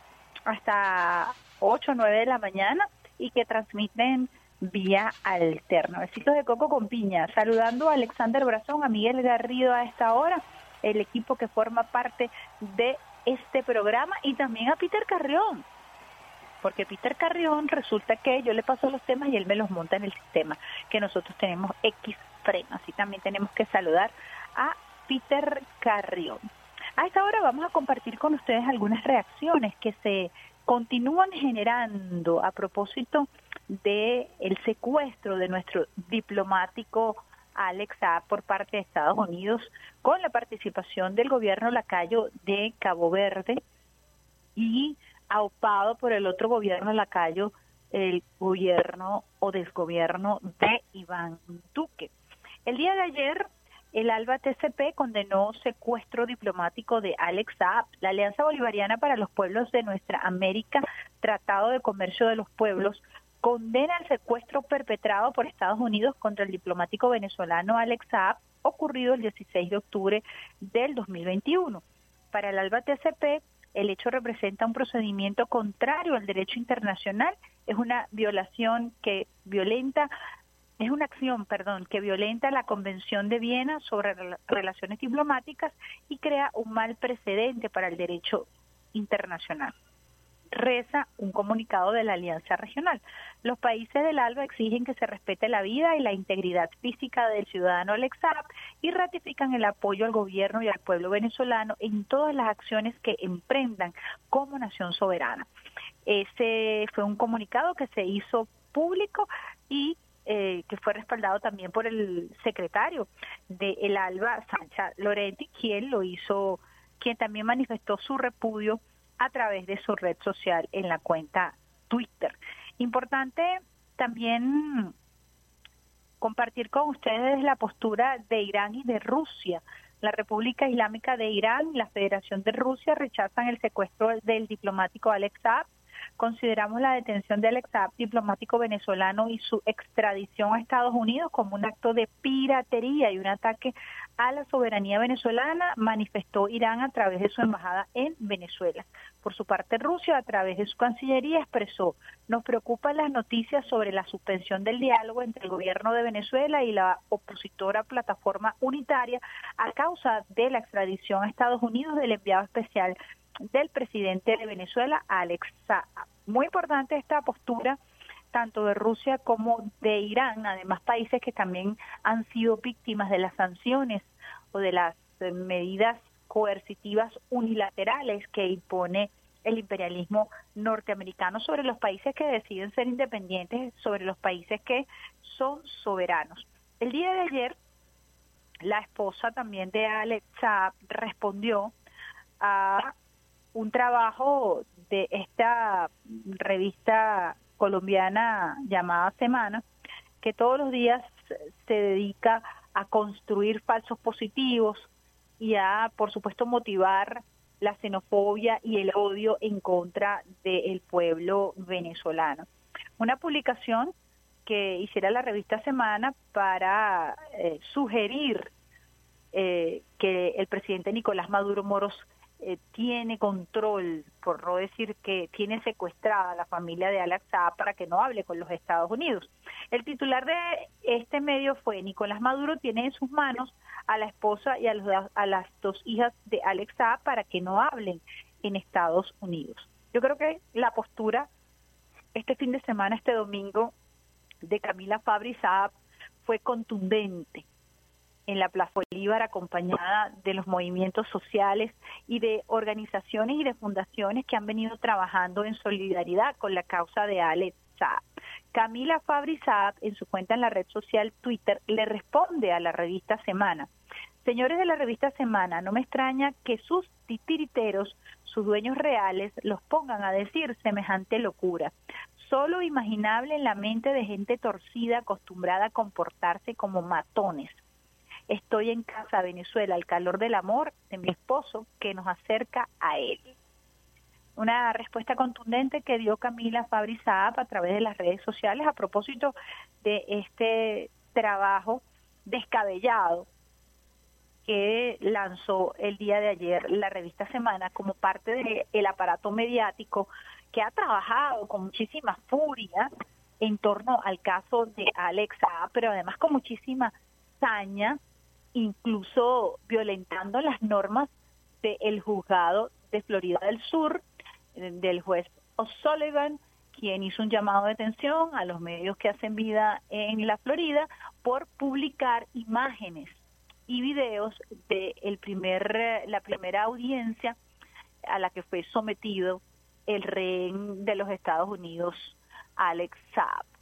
[SPEAKER 3] hasta 8 o 9 de la mañana y que transmiten vía alterna. Besitos de coco con piña. Saludando a Alexander Brazón, a Miguel Garrido a esta hora, el equipo que forma parte de este programa y también a Peter Carrión. Porque Peter Carrión resulta que yo le paso los temas y él me los monta en el sistema, que nosotros tenemos X frenos. Y también tenemos que saludar a Peter Carrión. A esta hora vamos a compartir con ustedes algunas reacciones que se continúan generando a propósito de el secuestro de nuestro diplomático Alex A por parte de Estados Unidos con la participación del gobierno lacayo de Cabo Verde y aupado por el otro gobierno lacayo, el gobierno o desgobierno de Iván Duque. El día de ayer el ALBA TCP condenó secuestro diplomático de Alex Saab. La Alianza Bolivariana para los Pueblos de Nuestra América, Tratado de Comercio de los Pueblos, condena el secuestro perpetrado por Estados Unidos contra el diplomático venezolano Alex Saab, ocurrido el 16 de octubre del 2021. Para el ALBA TCP, el hecho representa un procedimiento contrario al derecho internacional, es una violación que violenta es una acción, perdón, que violenta la Convención de Viena sobre relaciones diplomáticas y crea un mal precedente para el derecho internacional. Reza un comunicado de la Alianza Regional. Los países del ALBA exigen que se respete la vida y la integridad física del ciudadano Alex y ratifican el apoyo al gobierno y al pueblo venezolano en todas las acciones que emprendan como nación soberana. Ese fue un comunicado que se hizo público y eh, que fue respaldado también por el secretario de El Alba, Sancha Lorenti, quien lo hizo, quien también manifestó su repudio a través de su red social en la cuenta Twitter. Importante también compartir con ustedes la postura de Irán y de Rusia. La República Islámica de Irán y la Federación de Rusia rechazan el secuestro del diplomático Alex Saab consideramos la detención de Alex diplomático venezolano, y su extradición a Estados Unidos como un acto de piratería y un ataque a la soberanía venezolana, manifestó Irán a través de su embajada en Venezuela. Por su parte, Rusia, a través de su Cancillería, expresó, nos preocupan las noticias sobre la suspensión del diálogo entre el gobierno de Venezuela y la opositora plataforma unitaria a causa de la extradición a Estados Unidos del enviado especial del presidente de Venezuela, Alex Saab. Muy importante esta postura tanto de Rusia como de Irán, además países que también han sido víctimas de las sanciones o de las eh, medidas coercitivas unilaterales que impone el imperialismo norteamericano sobre los países que deciden ser independientes, sobre los países que son soberanos. El día de ayer, la esposa también de Alex Saab respondió a un trabajo de esta revista colombiana llamada Semana, que todos los días se dedica a construir falsos positivos y a, por supuesto, motivar la xenofobia y el odio en contra del pueblo venezolano. Una publicación que hiciera la revista Semana para eh, sugerir eh, que el presidente Nicolás Maduro Moros eh, tiene control, por no decir que tiene secuestrada a la familia de Saab para que no hable con los Estados Unidos. El titular de este medio fue Nicolás Maduro tiene en sus manos a la esposa y a, a las dos hijas de Alex Saab para que no hablen en Estados Unidos. Yo creo que la postura este fin de semana, este domingo, de Camila Fabri Saab fue contundente en la Plaza Bolívar acompañada de los movimientos sociales y de organizaciones y de fundaciones que han venido trabajando en solidaridad con la causa de Alex Saab. Camila Fabri en su cuenta en la red social Twitter, le responde a la revista Semana. Señores de la revista Semana, no me extraña que sus titiriteros, sus dueños reales, los pongan a decir semejante locura. solo imaginable en la mente de gente torcida acostumbrada a comportarse como matones. Estoy en casa, Venezuela, al calor del amor de mi esposo que nos acerca a él. Una respuesta contundente que dio Camila Fabri Saab a través de las redes sociales a propósito de este trabajo descabellado que lanzó el día de ayer la revista Semana como parte del aparato mediático que ha trabajado con muchísima furia en torno al caso de Alexa, pero además con muchísima saña, incluso violentando las normas del juzgado de Florida del Sur, del juez O'Sullivan, quien hizo un llamado de atención a los medios que hacen vida en la Florida por publicar imágenes y videos de el primer, la primera audiencia a la que fue sometido el rehén de los Estados Unidos, Alex Saab.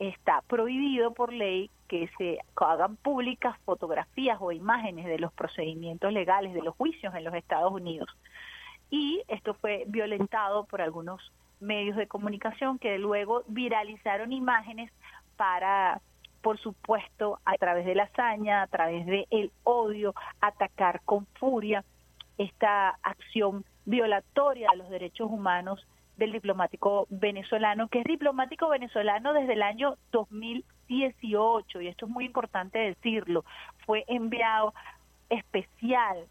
[SPEAKER 3] Está prohibido por ley que se hagan públicas fotografías o imágenes de los procedimientos legales, de los juicios en los Estados Unidos. Y esto fue violentado por algunos medios de comunicación que luego viralizaron imágenes para por supuesto, a través de la hazaña, a través del el odio, atacar con furia esta acción violatoria de los derechos humanos del diplomático venezolano, que es diplomático venezolano desde el año 2018, y esto es muy importante decirlo, fue enviado especial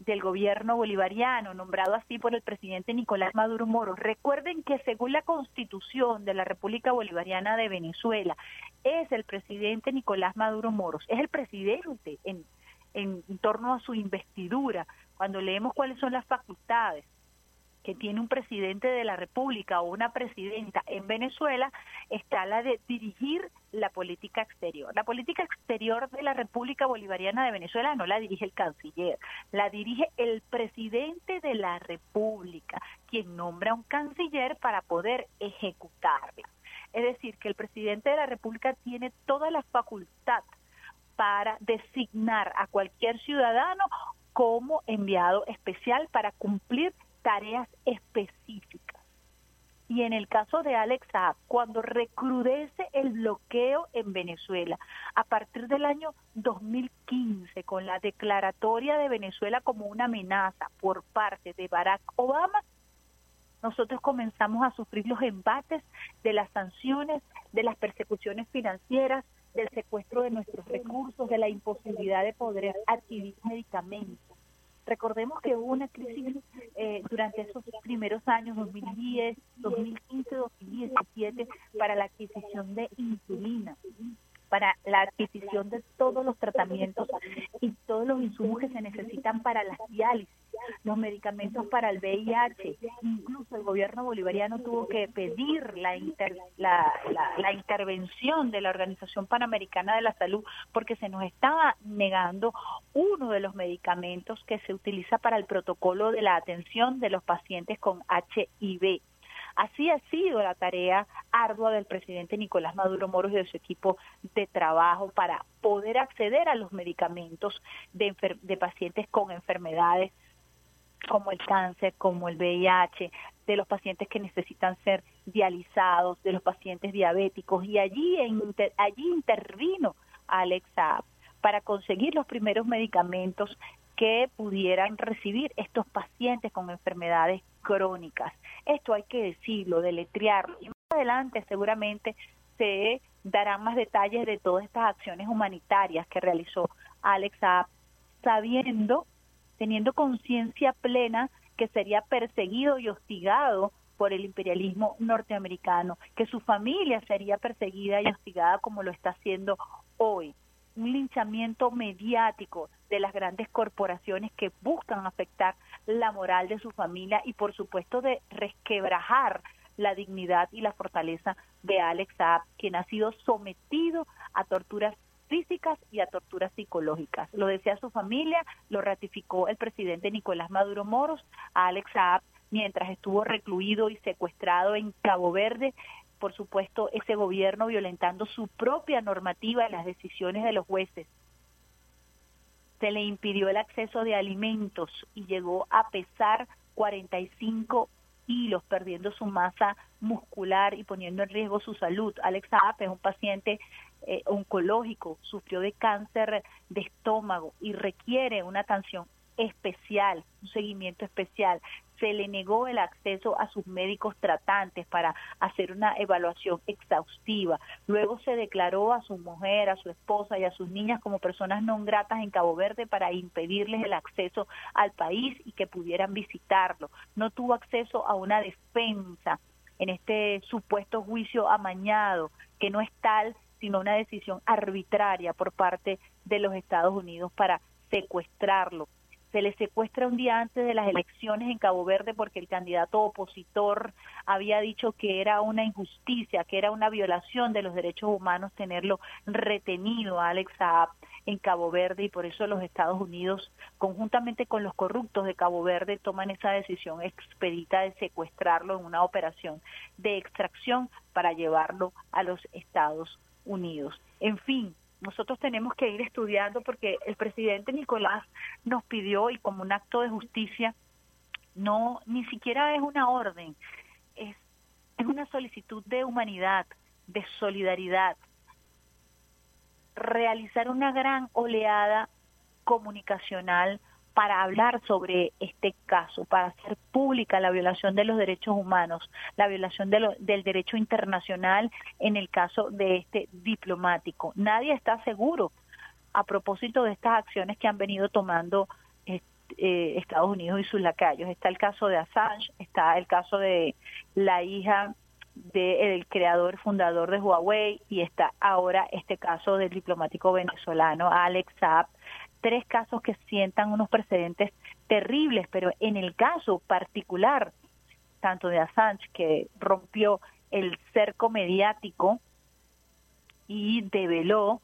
[SPEAKER 3] del gobierno bolivariano, nombrado así por el presidente Nicolás Maduro Moro. Recuerden que según la constitución de la República Bolivariana de Venezuela, es el presidente Nicolás Maduro Moros, es el presidente en, en, torno a su investidura. Cuando leemos cuáles son las facultades que tiene un presidente de la República o una presidenta en Venezuela, está la de dirigir la política exterior. La política exterior de la República Bolivariana de Venezuela no la dirige el canciller, la dirige el presidente de la República, quien nombra un canciller para poder ejecutarla. Es decir, que el presidente de la República tiene toda la facultad para designar a cualquier ciudadano como enviado especial para cumplir tareas específicas. Y en el caso de Alex cuando recrudece el bloqueo en Venezuela, a partir del año 2015, con la declaratoria de Venezuela como una amenaza por parte de Barack Obama, nosotros comenzamos a sufrir los embates de las sanciones, de las persecuciones financieras, del secuestro de nuestros recursos, de la imposibilidad de poder adquirir medicamentos. Recordemos que hubo una crisis eh, durante esos primeros años, 2010, 2015, 2017, para la adquisición de insulina para la adquisición de todos los tratamientos y todos los insumos que se necesitan para la diálisis, los medicamentos para el VIH. Incluso el gobierno bolivariano tuvo que pedir la, la, la, intervención de la Organización Panamericana de la Salud porque se nos estaba negando uno de los medicamentos que se utiliza para el protocolo de la atención de los pacientes con HIV. Así ha sido la tarea ardua del presidente Nicolás Maduro Moros y de su equipo de trabajo para poder acceder a los medicamentos de, pacientes con enfermedades como el cáncer, como el VIH, de los pacientes que necesitan ser dializados, de los pacientes diabéticos. Y allí, allí intervino Alexa para conseguir los primeros medicamentos que pudieran recibir estos pacientes con enfermedades crónicas. Esto hay que decirlo, deletrearlo. Y más adelante seguramente se darán más detalles de todas estas acciones humanitarias que realizó Alex sabiendo, teniendo conciencia plena que sería perseguido y hostigado por el imperialismo norteamericano, que su familia sería perseguida y hostigada como lo está haciendo hoy un linchamiento mediático de las grandes corporaciones que buscan afectar la moral de su familia y por supuesto de resquebrajar la dignidad y la fortaleza de Alex Saab, quien ha sido sometido a torturas físicas y a torturas psicológicas. Lo decía su familia, lo ratificó el presidente Nicolás Maduro Moros, a Alex Saab mientras estuvo recluido y secuestrado en Cabo Verde por supuesto, ese gobierno violentando su propia normativa en las decisiones de los jueces. Se le impidió el acceso de alimentos y llegó a pesar 45 hilos, perdiendo su masa muscular y poniendo en riesgo su salud. Alex Saab es un paciente eh, oncológico, sufrió de cáncer de estómago y requiere una atención especial, un seguimiento especial. Se le negó el acceso a sus médicos tratantes para hacer una evaluación exhaustiva. Luego se declaró a su mujer, a su esposa y a sus niñas como personas no gratas en Cabo Verde para impedirles el acceso al país y que pudieran visitarlo. No tuvo acceso a una defensa en este supuesto juicio amañado, que no es tal sino una decisión arbitraria por parte de los Estados Unidos para secuestrarlo se le secuestra un día antes de las elecciones en Cabo Verde porque el candidato opositor había dicho que era una injusticia, que era una violación de los derechos humanos tenerlo retenido a Alex Saab en Cabo Verde y por eso los Estados Unidos, conjuntamente con los corruptos de Cabo Verde, toman esa decisión expedita de secuestrarlo en una operación de extracción para llevarlo a los Estados Unidos. En fin, nosotros tenemos que ir estudiando porque el presidente Nicolás nos pidió y como un acto de justicia no ni siquiera es una orden, es es una solicitud de humanidad, de solidaridad, realizar una gran oleada comunicacional para hablar sobre este caso, para hacer pública la violación de los derechos humanos, la violación del derecho internacional en el caso de este diplomático. Nadie está seguro a propósito de estas acciones que han venido tomando eh, Estados Unidos y sus lacayos. Está el caso de Assange, está el caso de la hija del creador fundador de Huawei y está ahora este caso del diplomático venezolano Alex Saab tres casos que sientan unos precedentes terribles, pero en el caso particular, tanto de Assange, que rompió el cerco mediático y develó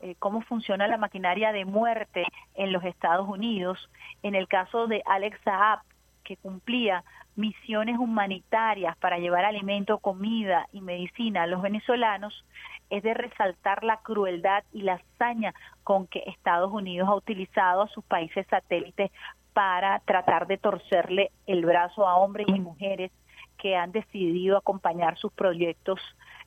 [SPEAKER 3] eh, cómo funciona la maquinaria de muerte en los Estados Unidos, en el caso de Alex Saab, que cumplía misiones humanitarias para llevar alimento, comida y medicina a los venezolanos, es de resaltar la crueldad y la hazaña con que Estados Unidos ha utilizado a sus países satélites para tratar de torcerle el brazo a hombres y mujeres que han decidido acompañar sus proyectos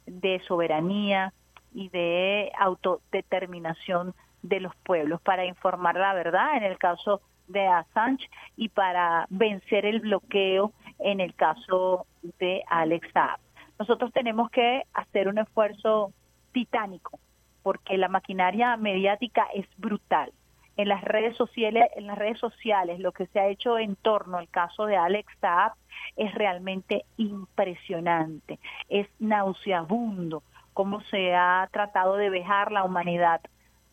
[SPEAKER 3] de soberanía y de autodeterminación de los pueblos. Para informar la verdad en el caso de Assange y para vencer el bloqueo en el caso de Alex Saab. Nosotros tenemos que hacer un esfuerzo titánico, porque la maquinaria mediática es brutal. En las redes sociales, en las redes sociales, lo que se ha hecho en torno al caso de Alex Saab es realmente impresionante, es nauseabundo cómo se ha tratado de vejar la humanidad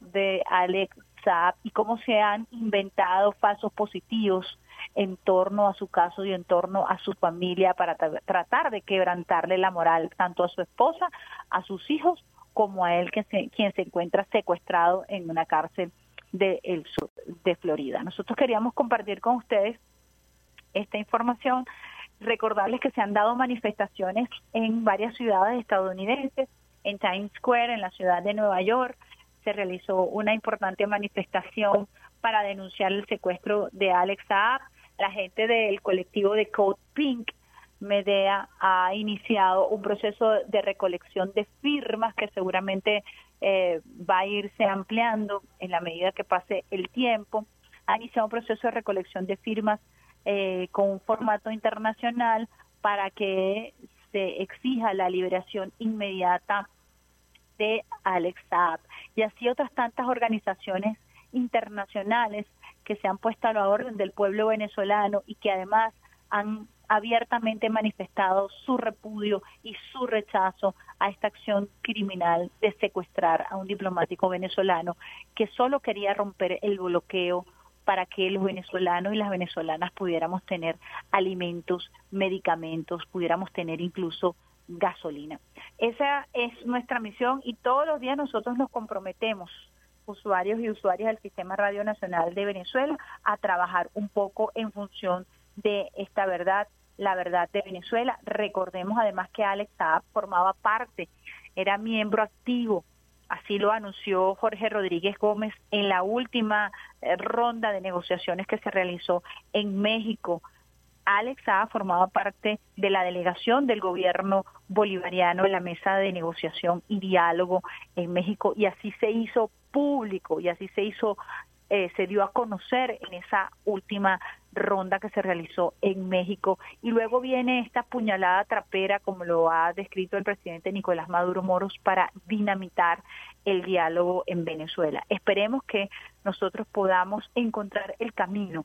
[SPEAKER 3] de Alex Y cómo se han inventado falsos positivos en torno a su caso y en torno a su familia para tratar de quebrantarle la moral tanto a su esposa, a sus hijos como a él que se, quien se encuentra secuestrado en una cárcel de el sur de Florida. Nosotros queríamos compartir con ustedes esta información, recordarles que se han dado manifestaciones en varias ciudades estadounidenses, en Times Square, en la ciudad de Nueva York, se realizó una importante manifestación para denunciar el secuestro de Alex Saab. La gente del colectivo de Code Pink Medea ha iniciado un proceso de recolección de firmas que seguramente eh, va a irse ampliando en la medida que pase el tiempo. Ha iniciado un proceso de recolección de firmas eh, con un formato internacional para que se exija la liberación inmediata de Alex Saab y así otras tantas organizaciones internacionales que se han puesto a la orden del pueblo venezolano y que además han abiertamente manifestado su repudio y su rechazo a esta acción criminal de secuestrar a un diplomático venezolano que solo quería romper el bloqueo para que los venezolanos y las venezolanas pudiéramos tener alimentos, medicamentos, pudiéramos tener incluso gasolina. Esa es nuestra misión y todos los días nosotros nos comprometemos usuarios y usuarias del Sistema Radio Nacional de Venezuela a trabajar un poco en función de esta verdad la verdad de Venezuela. Recordemos además que Alex Saab formaba parte, era miembro activo, así lo anunció Jorge Rodríguez Gómez en la última eh, ronda de negociaciones que se realizó en México Alex ha formado parte de la delegación del gobierno bolivariano en la mesa de negociación y diálogo en México y así se hizo público y así se hizo eh, se dio a conocer en esa última ronda que se realizó en México. Y luego viene esta puñalada trapera, como lo ha descrito el presidente Nicolás Maduro Moros, para dinamitar el diálogo en Venezuela. Esperemos que nosotros podamos encontrar el camino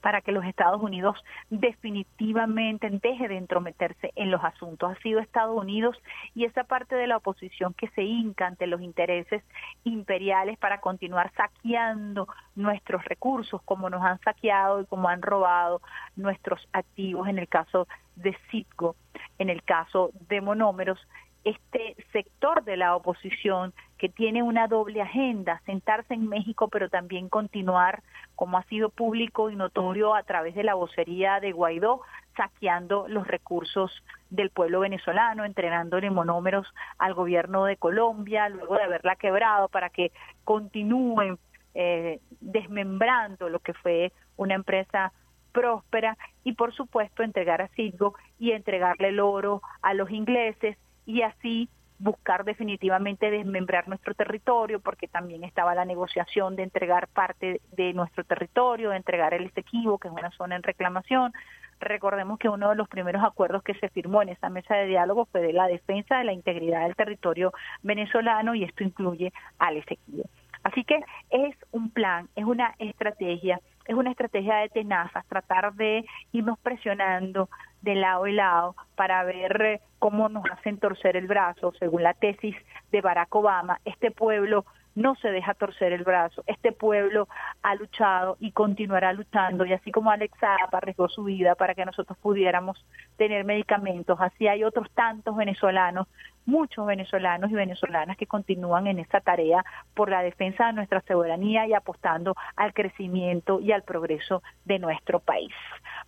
[SPEAKER 3] para que los Estados Unidos definitivamente deje de entrometerse en los asuntos. Ha sido Estados Unidos y esa parte de la oposición que se hinca ante los intereses imperiales para continuar saqueando nuestros recursos, como nos han saqueado y como han robado nuestros activos en el caso de Citgo, en el caso de monómeros este sector de la oposición que tiene una doble agenda, sentarse en México, pero también continuar, como ha sido público y notorio a través de la vocería de Guaidó, saqueando los recursos del pueblo venezolano, entregándole monómeros al gobierno de Colombia, luego de haberla quebrado, para que continúen eh, desmembrando lo que fue una empresa próspera y por supuesto entregar a Citgo y entregarle el oro a los ingleses y así buscar definitivamente desmembrar nuestro territorio, porque también estaba la negociación de entregar parte de nuestro territorio, de entregar el Esequibo, que es una zona en reclamación. Recordemos que uno de los primeros acuerdos que se firmó en esa mesa de diálogo fue de la defensa de la integridad del territorio venezolano y esto incluye al Esequibo. Así que es un plan, es una estrategia, es una estrategia de tenazas, tratar de irnos presionando de lado y lado para ver cómo nos hacen torcer el brazo, según la tesis de Barack Obama, este pueblo no se deja torcer el brazo. Este pueblo ha luchado y continuará luchando. Y así como Alex Zapp arriesgó su vida para que nosotros pudiéramos tener medicamentos, así hay otros tantos venezolanos, muchos venezolanos y venezolanas que continúan en esta tarea por la defensa de nuestra soberanía y apostando al crecimiento y al progreso de nuestro país.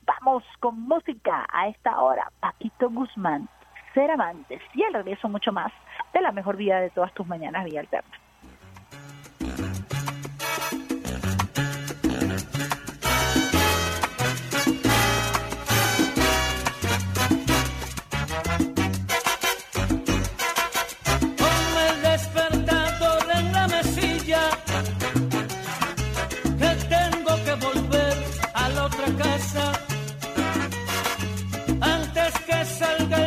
[SPEAKER 3] Vamos con música a esta hora. Paquito Guzmán, ser amantes y el regreso mucho más de la mejor vida de todas tus mañanas, Vía Alterna.
[SPEAKER 12] Tendré que amanecer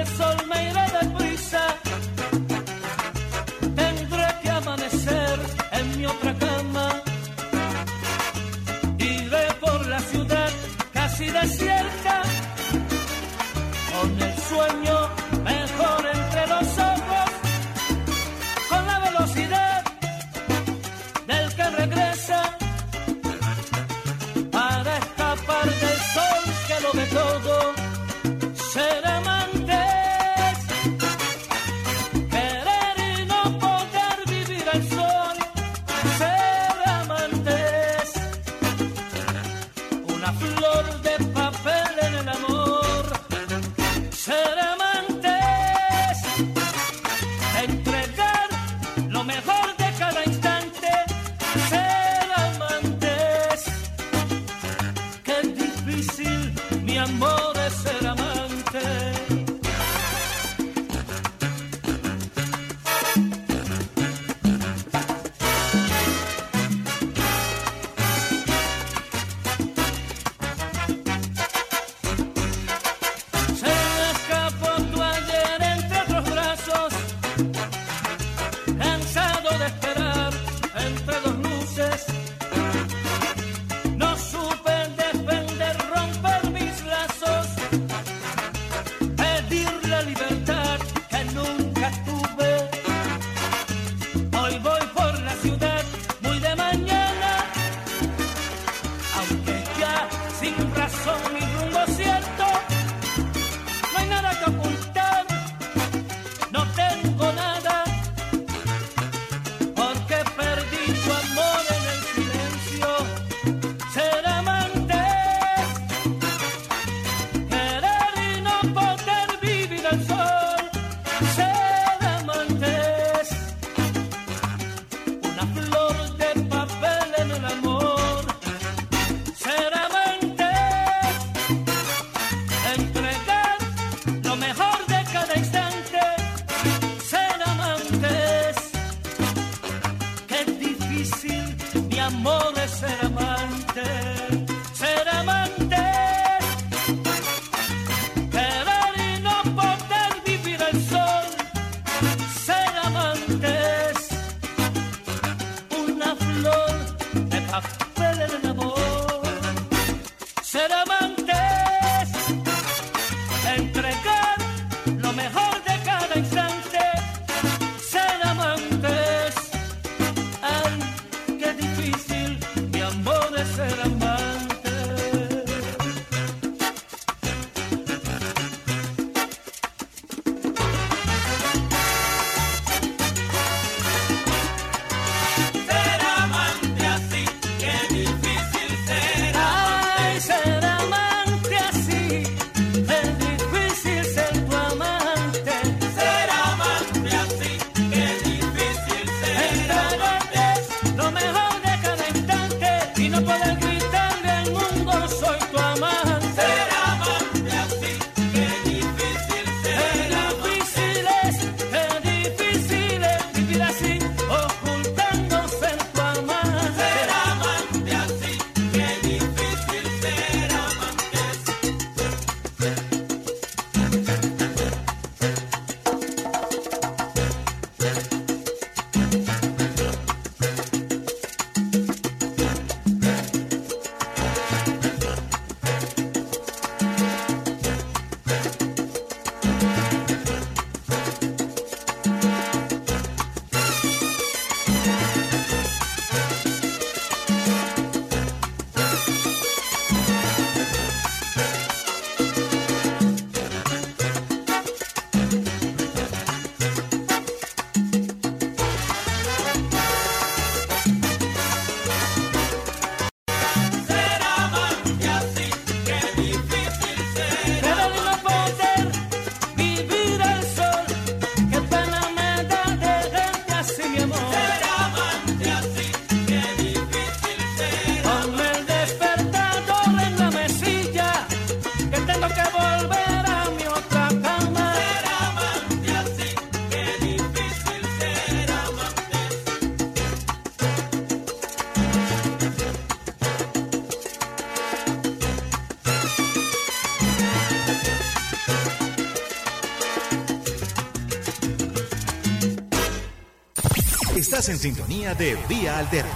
[SPEAKER 2] Estás en sintonía de Vía Alterna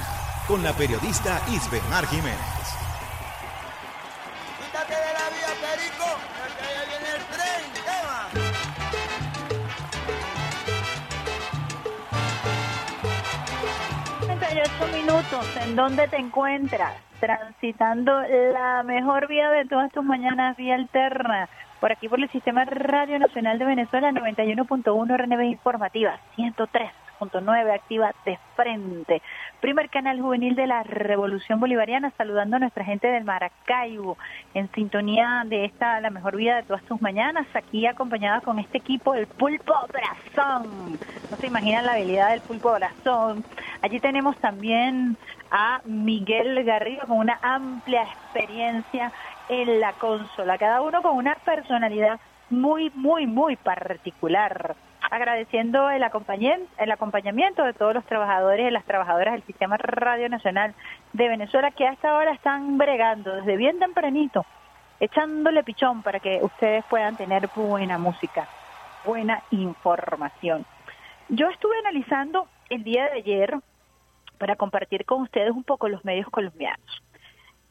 [SPEAKER 2] con la periodista Isbemar Jiménez.
[SPEAKER 10] Quítate de la vía, Perico, porque allá viene el tren. ¿Qué va?
[SPEAKER 3] 38 minutos, ¿en dónde te encuentras? Transitando la mejor vía de todas tus mañanas, vía alterna. Por aquí por el Sistema Radio Nacional de Venezuela, 91.1 RNB Informativa, 103.9 activa de frente. Primer canal juvenil de la Revolución Bolivariana, saludando a nuestra gente del Maracaibo, en sintonía de esta, la mejor vida de todas tus mañanas, aquí acompañada con este equipo, el Pulpo Brazón. No se imaginan la habilidad del Pulpo Brazón. Allí tenemos también a Miguel Garrido con una amplia experiencia en la consola, cada uno con una personalidad muy, muy, muy particular. Agradeciendo el, acompañen- el acompañamiento de todos los trabajadores y las trabajadoras del Sistema Radio Nacional de Venezuela que a esta hora están bregando desde bien tempranito, echándole pichón para que ustedes puedan tener buena música, buena información. Yo estuve analizando el día de ayer para compartir con ustedes un poco los medios colombianos.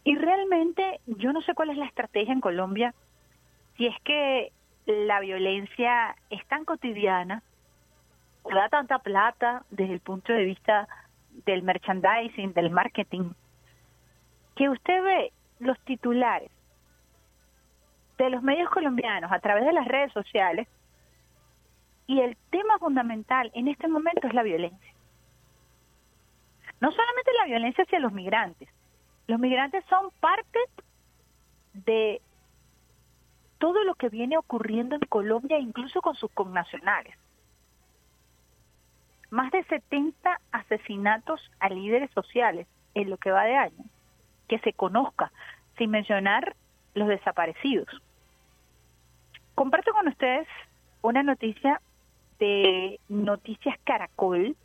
[SPEAKER 3] Y realmente yo no sé cuál es la estrategia en Colombia, si es que la violencia es tan cotidiana, da tanta plata desde el punto de vista del merchandising, del marketing, que usted ve los titulares de los medios colombianos a través de las redes sociales y el tema fundamental en este momento es la violencia. No solamente la violencia hacia los migrantes, los migrantes son parte de todo lo que viene ocurriendo en Colombia, incluso con sus connacionales. Más de 70 asesinatos a líderes sociales en lo que va de año, que se conozca, sin mencionar los desaparecidos. Comparto con ustedes una noticia de Noticias Caracol,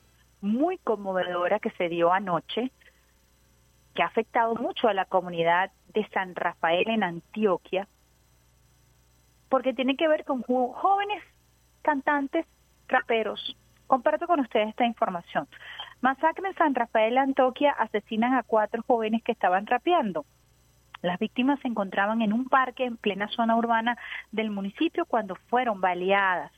[SPEAKER 3] muy conmovedora que se dio anoche, que ha afectado mucho a la comunidad de San Rafael en Antioquia, porque tiene que ver con jóvenes cantantes, raperos. Comparto con ustedes esta información. Masacre en San Rafael, Antioquia, asesinan a cuatro jóvenes que estaban rapeando. Las víctimas se encontraban en un parque en plena zona urbana del municipio cuando fueron baleadas.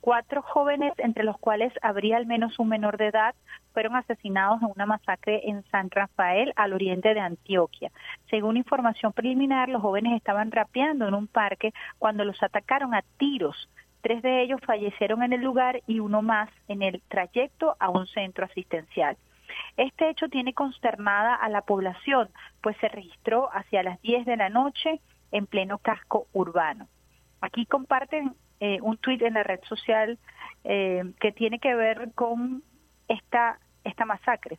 [SPEAKER 3] Cuatro jóvenes, entre los cuales habría al menos un menor de edad, fueron asesinados en una masacre en San Rafael, al oriente de Antioquia. Según información preliminar, los jóvenes estaban rapeando en un parque cuando los atacaron a tiros. Tres de ellos fallecieron en el lugar y uno más en el trayecto a un centro asistencial. Este hecho tiene consternada a la población, pues se registró hacia las 10 de la noche en pleno casco urbano. Aquí comparten eh, un tuit en la red social eh, que tiene que ver con esta, esta masacre.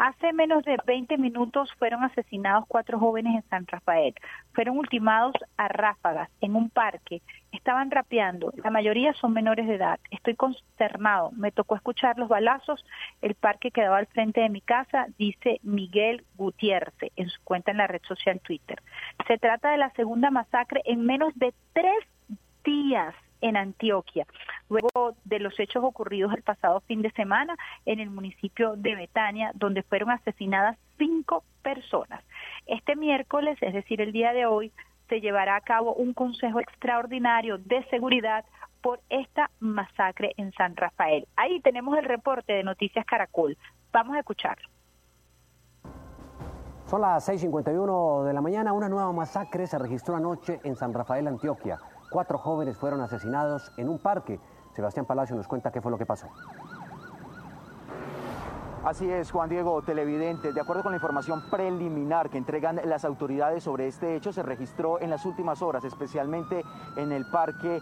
[SPEAKER 3] Hace menos de 20 minutos fueron asesinados cuatro jóvenes en San Rafael. Fueron ultimados a ráfagas en un parque. Estaban rapeando. La mayoría son menores de edad. Estoy consternado. Me tocó escuchar los balazos. El parque quedaba al frente de mi casa, dice Miguel Gutiérrez en su cuenta en la red social Twitter. Se trata de la segunda masacre en menos de tres días en Antioquia, luego de los hechos ocurridos el pasado fin de semana en el municipio de Betania, donde fueron asesinadas cinco personas. Este miércoles, es decir, el día de hoy, se llevará a cabo un consejo extraordinario de seguridad por esta masacre en San Rafael. Ahí tenemos el reporte de Noticias Caracol. Vamos a escucharlo.
[SPEAKER 14] Son las 6.51 de la mañana. Una nueva masacre se registró anoche en San Rafael, Antioquia. Cuatro jóvenes fueron asesinados en un parque. Sebastián Palacio nos cuenta qué fue lo que pasó.
[SPEAKER 15] Así es, Juan Diego, televidente. De acuerdo con la información preliminar que entregan las autoridades sobre este hecho, se registró en las últimas horas, especialmente en el Parque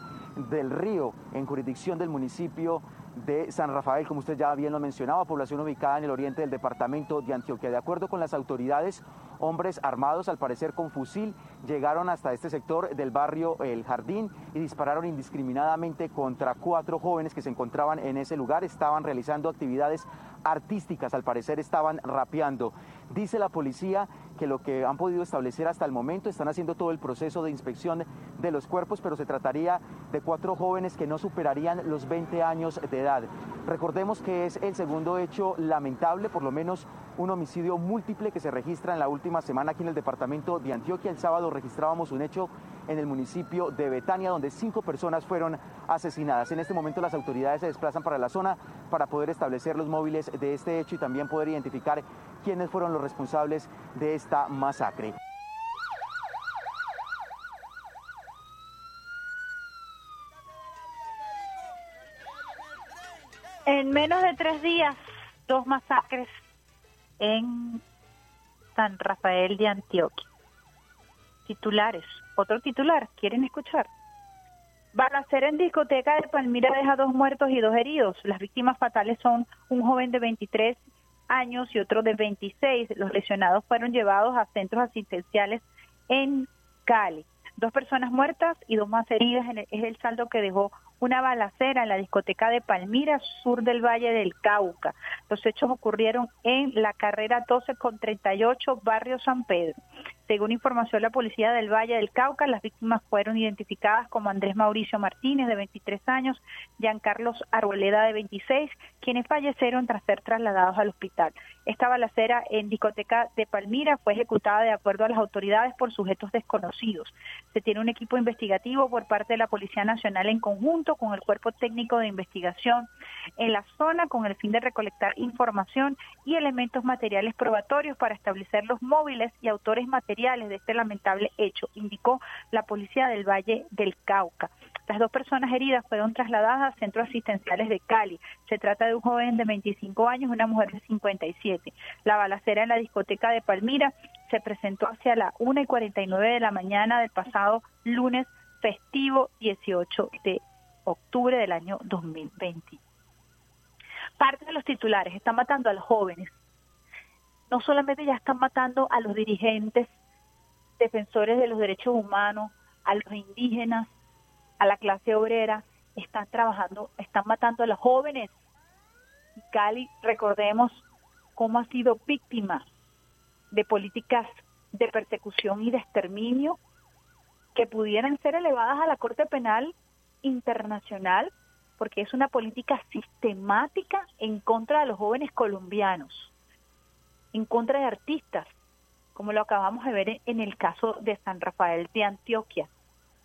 [SPEAKER 15] del Río, en jurisdicción del municipio de San Rafael, como usted ya bien lo mencionaba, población ubicada en el oriente del departamento de Antioquia. De acuerdo con las autoridades, hombres armados, al parecer con fusil, llegaron hasta este sector del barrio El Jardín y dispararon indiscriminadamente contra cuatro jóvenes que se encontraban en ese lugar. Estaban realizando actividades artísticas, al parecer estaban rapeando. Dice la policía que lo que han podido establecer hasta el momento están haciendo todo el proceso de inspección de los cuerpos, pero se trataría de cuatro jóvenes que no superarían los 20 años de edad. Recordemos que es el segundo hecho lamentable, por lo menos un homicidio múltiple que se registra en la última semana aquí en el departamento de Antioquia. El sábado registrábamos un hecho en el municipio de Betania, donde cinco personas fueron asesinadas. En este momento las autoridades se desplazan para la zona para poder establecer los móviles de este hecho y también poder identificar quiénes fueron los responsables de esta masacre.
[SPEAKER 3] En menos de tres días, dos masacres en San Rafael de Antioquia. Titulares. Otro titular. ¿Quieren escuchar? Balacera en discoteca de Palmira deja dos muertos y dos heridos. Las víctimas fatales son un joven de 23 años y otro de 26. Los lesionados fueron llevados a centros asistenciales en Cali. Dos personas muertas y dos más heridas es el saldo que dejó una balacera en la discoteca de Palmira, sur del Valle del Cauca. Los hechos ocurrieron en la carrera 12 con 38, barrio San Pedro. Según información la policía del Valle del Cauca, las víctimas fueron identificadas como Andrés Mauricio Martínez, de 23 años, Carlos Arboleda, de 26, quienes fallecieron tras ser trasladados al hospital. Esta balacera en discoteca de Palmira fue ejecutada de acuerdo a las autoridades por sujetos desconocidos. Se tiene un equipo investigativo por parte de la Policía Nacional en conjunto con el Cuerpo Técnico de Investigación en la zona con el fin de recolectar información y elementos materiales probatorios para establecer los móviles y autores materiales de este lamentable hecho, indicó la policía del Valle del Cauca. Las dos personas heridas fueron trasladadas a centros asistenciales de Cali. Se trata de un joven de 25 años y una mujer de 57. La balacera en la discoteca de Palmira se presentó hacia la 1 y 49 de la mañana del pasado lunes festivo 18 de octubre del año 2020. Parte de los titulares están matando a los jóvenes. No solamente ya están matando a los dirigentes defensores de los derechos humanos, a los indígenas, a la clase obrera, están trabajando, están matando a los jóvenes. Y Cali, recordemos cómo ha sido víctima de políticas de persecución y de exterminio que pudieran ser elevadas a la Corte Penal Internacional, porque es una política sistemática en contra de los jóvenes colombianos, en contra de artistas, como lo acabamos de ver en el caso de San Rafael de Antioquia.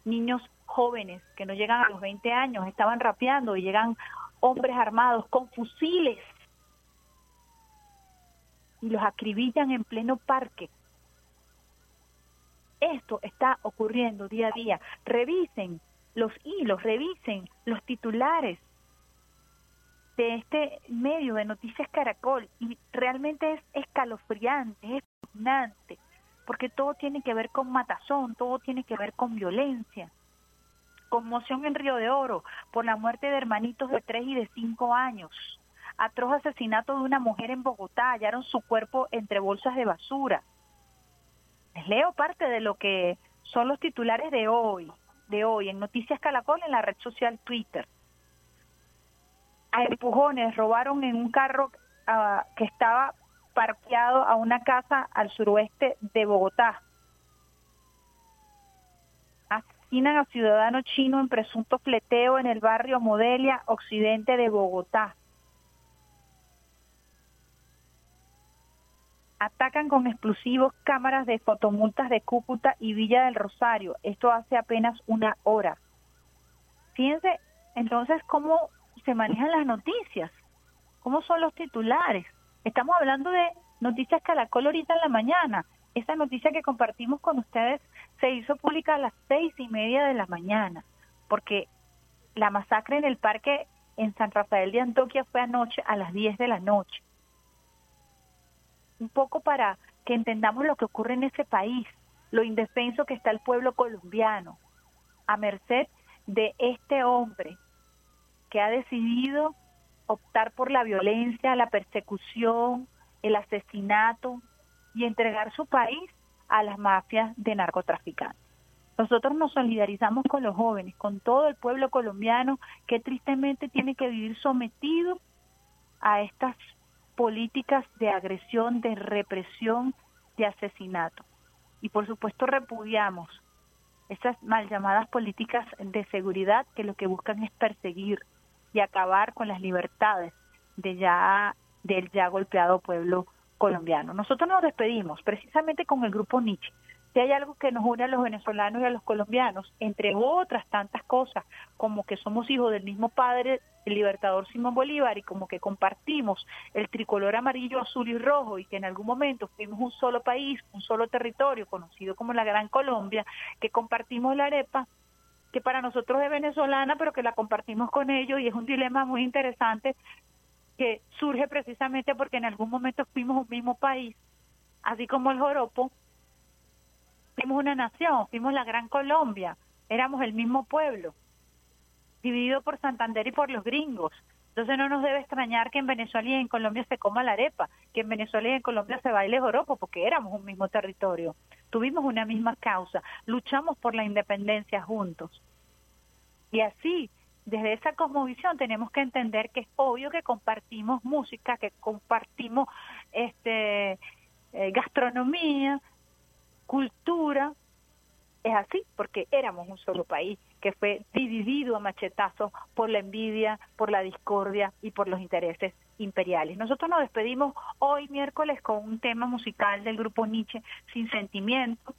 [SPEAKER 3] Niños jóvenes que no llegan a los 20 años, estaban rapeando y llegan hombres armados con fusiles y los acribillan en pleno parque. Esto está ocurriendo día a día. Revisen los hilos, revisen los titulares de este medio de Noticias Caracol y realmente es escalofriante, es porque todo tiene que ver con matazón, todo tiene que ver con violencia. Conmoción en Río de Oro por la muerte de hermanitos de 3 y de 5 años. Atroz asesinato de una mujer en Bogotá, hallaron su cuerpo entre bolsas de basura. Les leo parte de lo que son los titulares de hoy, de hoy en Noticias Calacol en la red social Twitter. A empujones robaron en un carro ah, que estaba parqueado a una casa al suroeste de Bogotá. Asesinan a ciudadano chino en presunto fleteo en el barrio Modelia, occidente de Bogotá. Atacan con explosivos cámaras de fotomultas de Cúcuta y Villa del Rosario. Esto hace apenas una hora. Fíjense entonces cómo se manejan las noticias, cómo son los titulares. Estamos hablando de Noticias Calacol ahorita en la mañana. Esta noticia que compartimos con ustedes se hizo pública a las seis y media de la mañana, porque la masacre en el parque en San Rafael de Antoquia fue anoche a las diez de la noche. Un poco para que entendamos lo que ocurre en ese país, lo indefenso que está el pueblo colombiano, a merced de este hombre que ha decidido optar por la violencia, la persecución, el asesinato y entregar su país a las mafias de narcotraficantes. Nosotros nos solidarizamos con los jóvenes, con todo el pueblo colombiano que tristemente tiene que vivir sometido a estas políticas de agresión, de represión, de asesinato. Y por supuesto repudiamos esas mal llamadas políticas de seguridad que lo que buscan es perseguir, y acabar con las libertades de ya del ya golpeado pueblo colombiano. Nosotros nos despedimos precisamente con el grupo Nietzsche. Si hay algo que nos une a los venezolanos y a los colombianos, entre otras tantas cosas, como que somos hijos del mismo padre, el libertador Simón Bolívar, y como que compartimos el tricolor amarillo, azul y rojo, y que en algún momento fuimos un solo país, un solo territorio, conocido como la Gran Colombia, que compartimos la arepa, que para nosotros es venezolana, pero que la compartimos con ellos, y es un dilema muy interesante que surge precisamente porque en algún momento fuimos un mismo país, así como el joropo, fuimos una nación, fuimos la Gran Colombia, éramos el mismo pueblo, dividido por Santander y por los gringos. Entonces no nos debe extrañar que en Venezuela y en Colombia se coma la arepa, que en Venezuela y en Colombia se baile joropo, porque éramos un mismo territorio, tuvimos una misma causa, luchamos por la independencia juntos. Y así, desde esa cosmovisión tenemos que entender que es obvio que compartimos música, que compartimos este eh, gastronomía, cultura, es así, porque éramos un solo país que fue dividido a machetazos por la envidia, por la discordia y por los intereses imperiales. Nosotros nos despedimos hoy miércoles con un tema musical del grupo Nietzsche, Sin Sentimiento,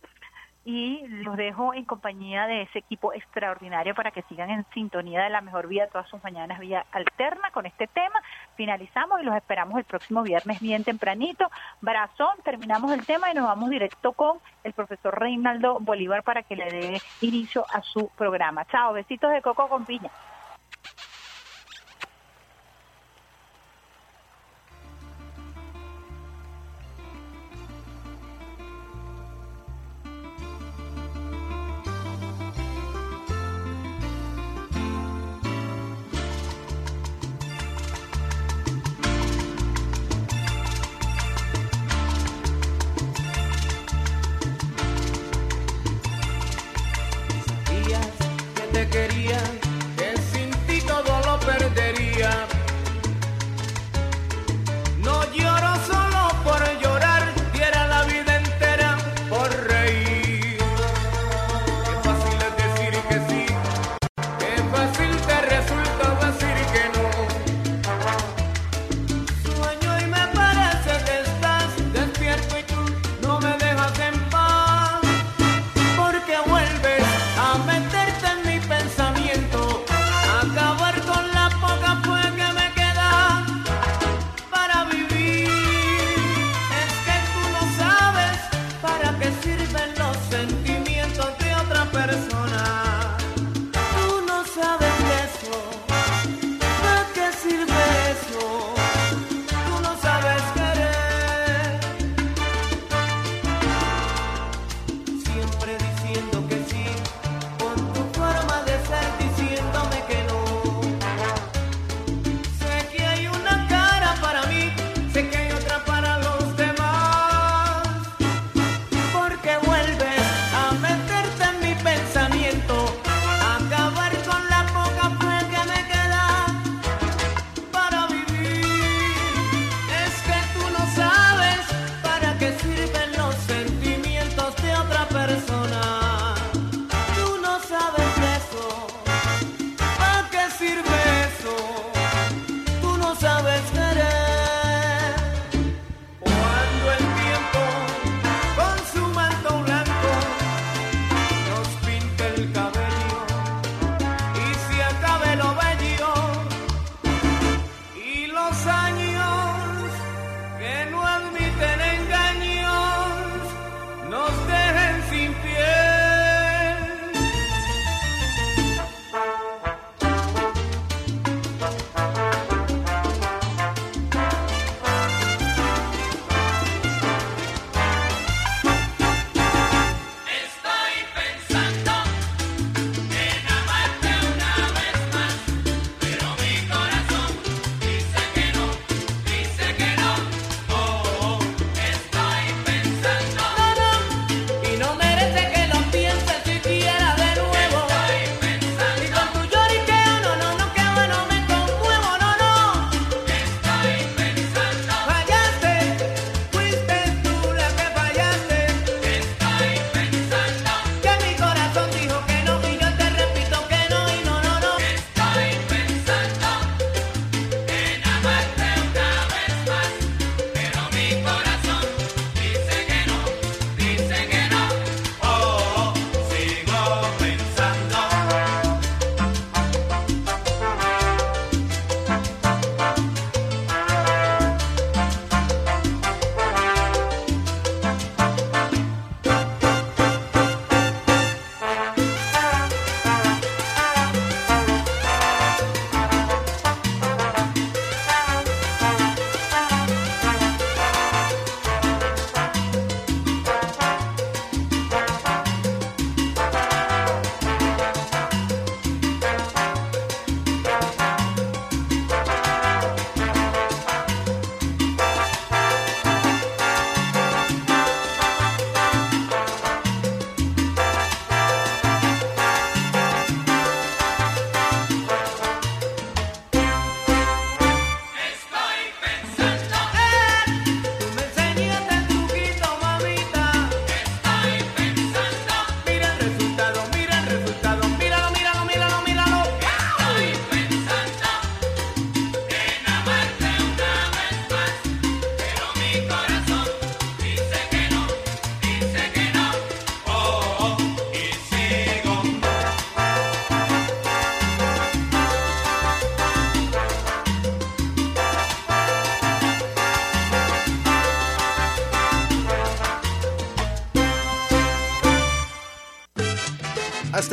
[SPEAKER 3] y los dejo en compañía de ese equipo extraordinario para que sigan en sintonía de la mejor vida todas sus mañanas vía alterna con este tema. Finalizamos y los esperamos el próximo viernes bien tempranito. Brazón, terminamos el tema y nos vamos directo con el profesor Reinaldo Bolívar para que le dé inicio a su programa. Chao, besitos de coco con piña.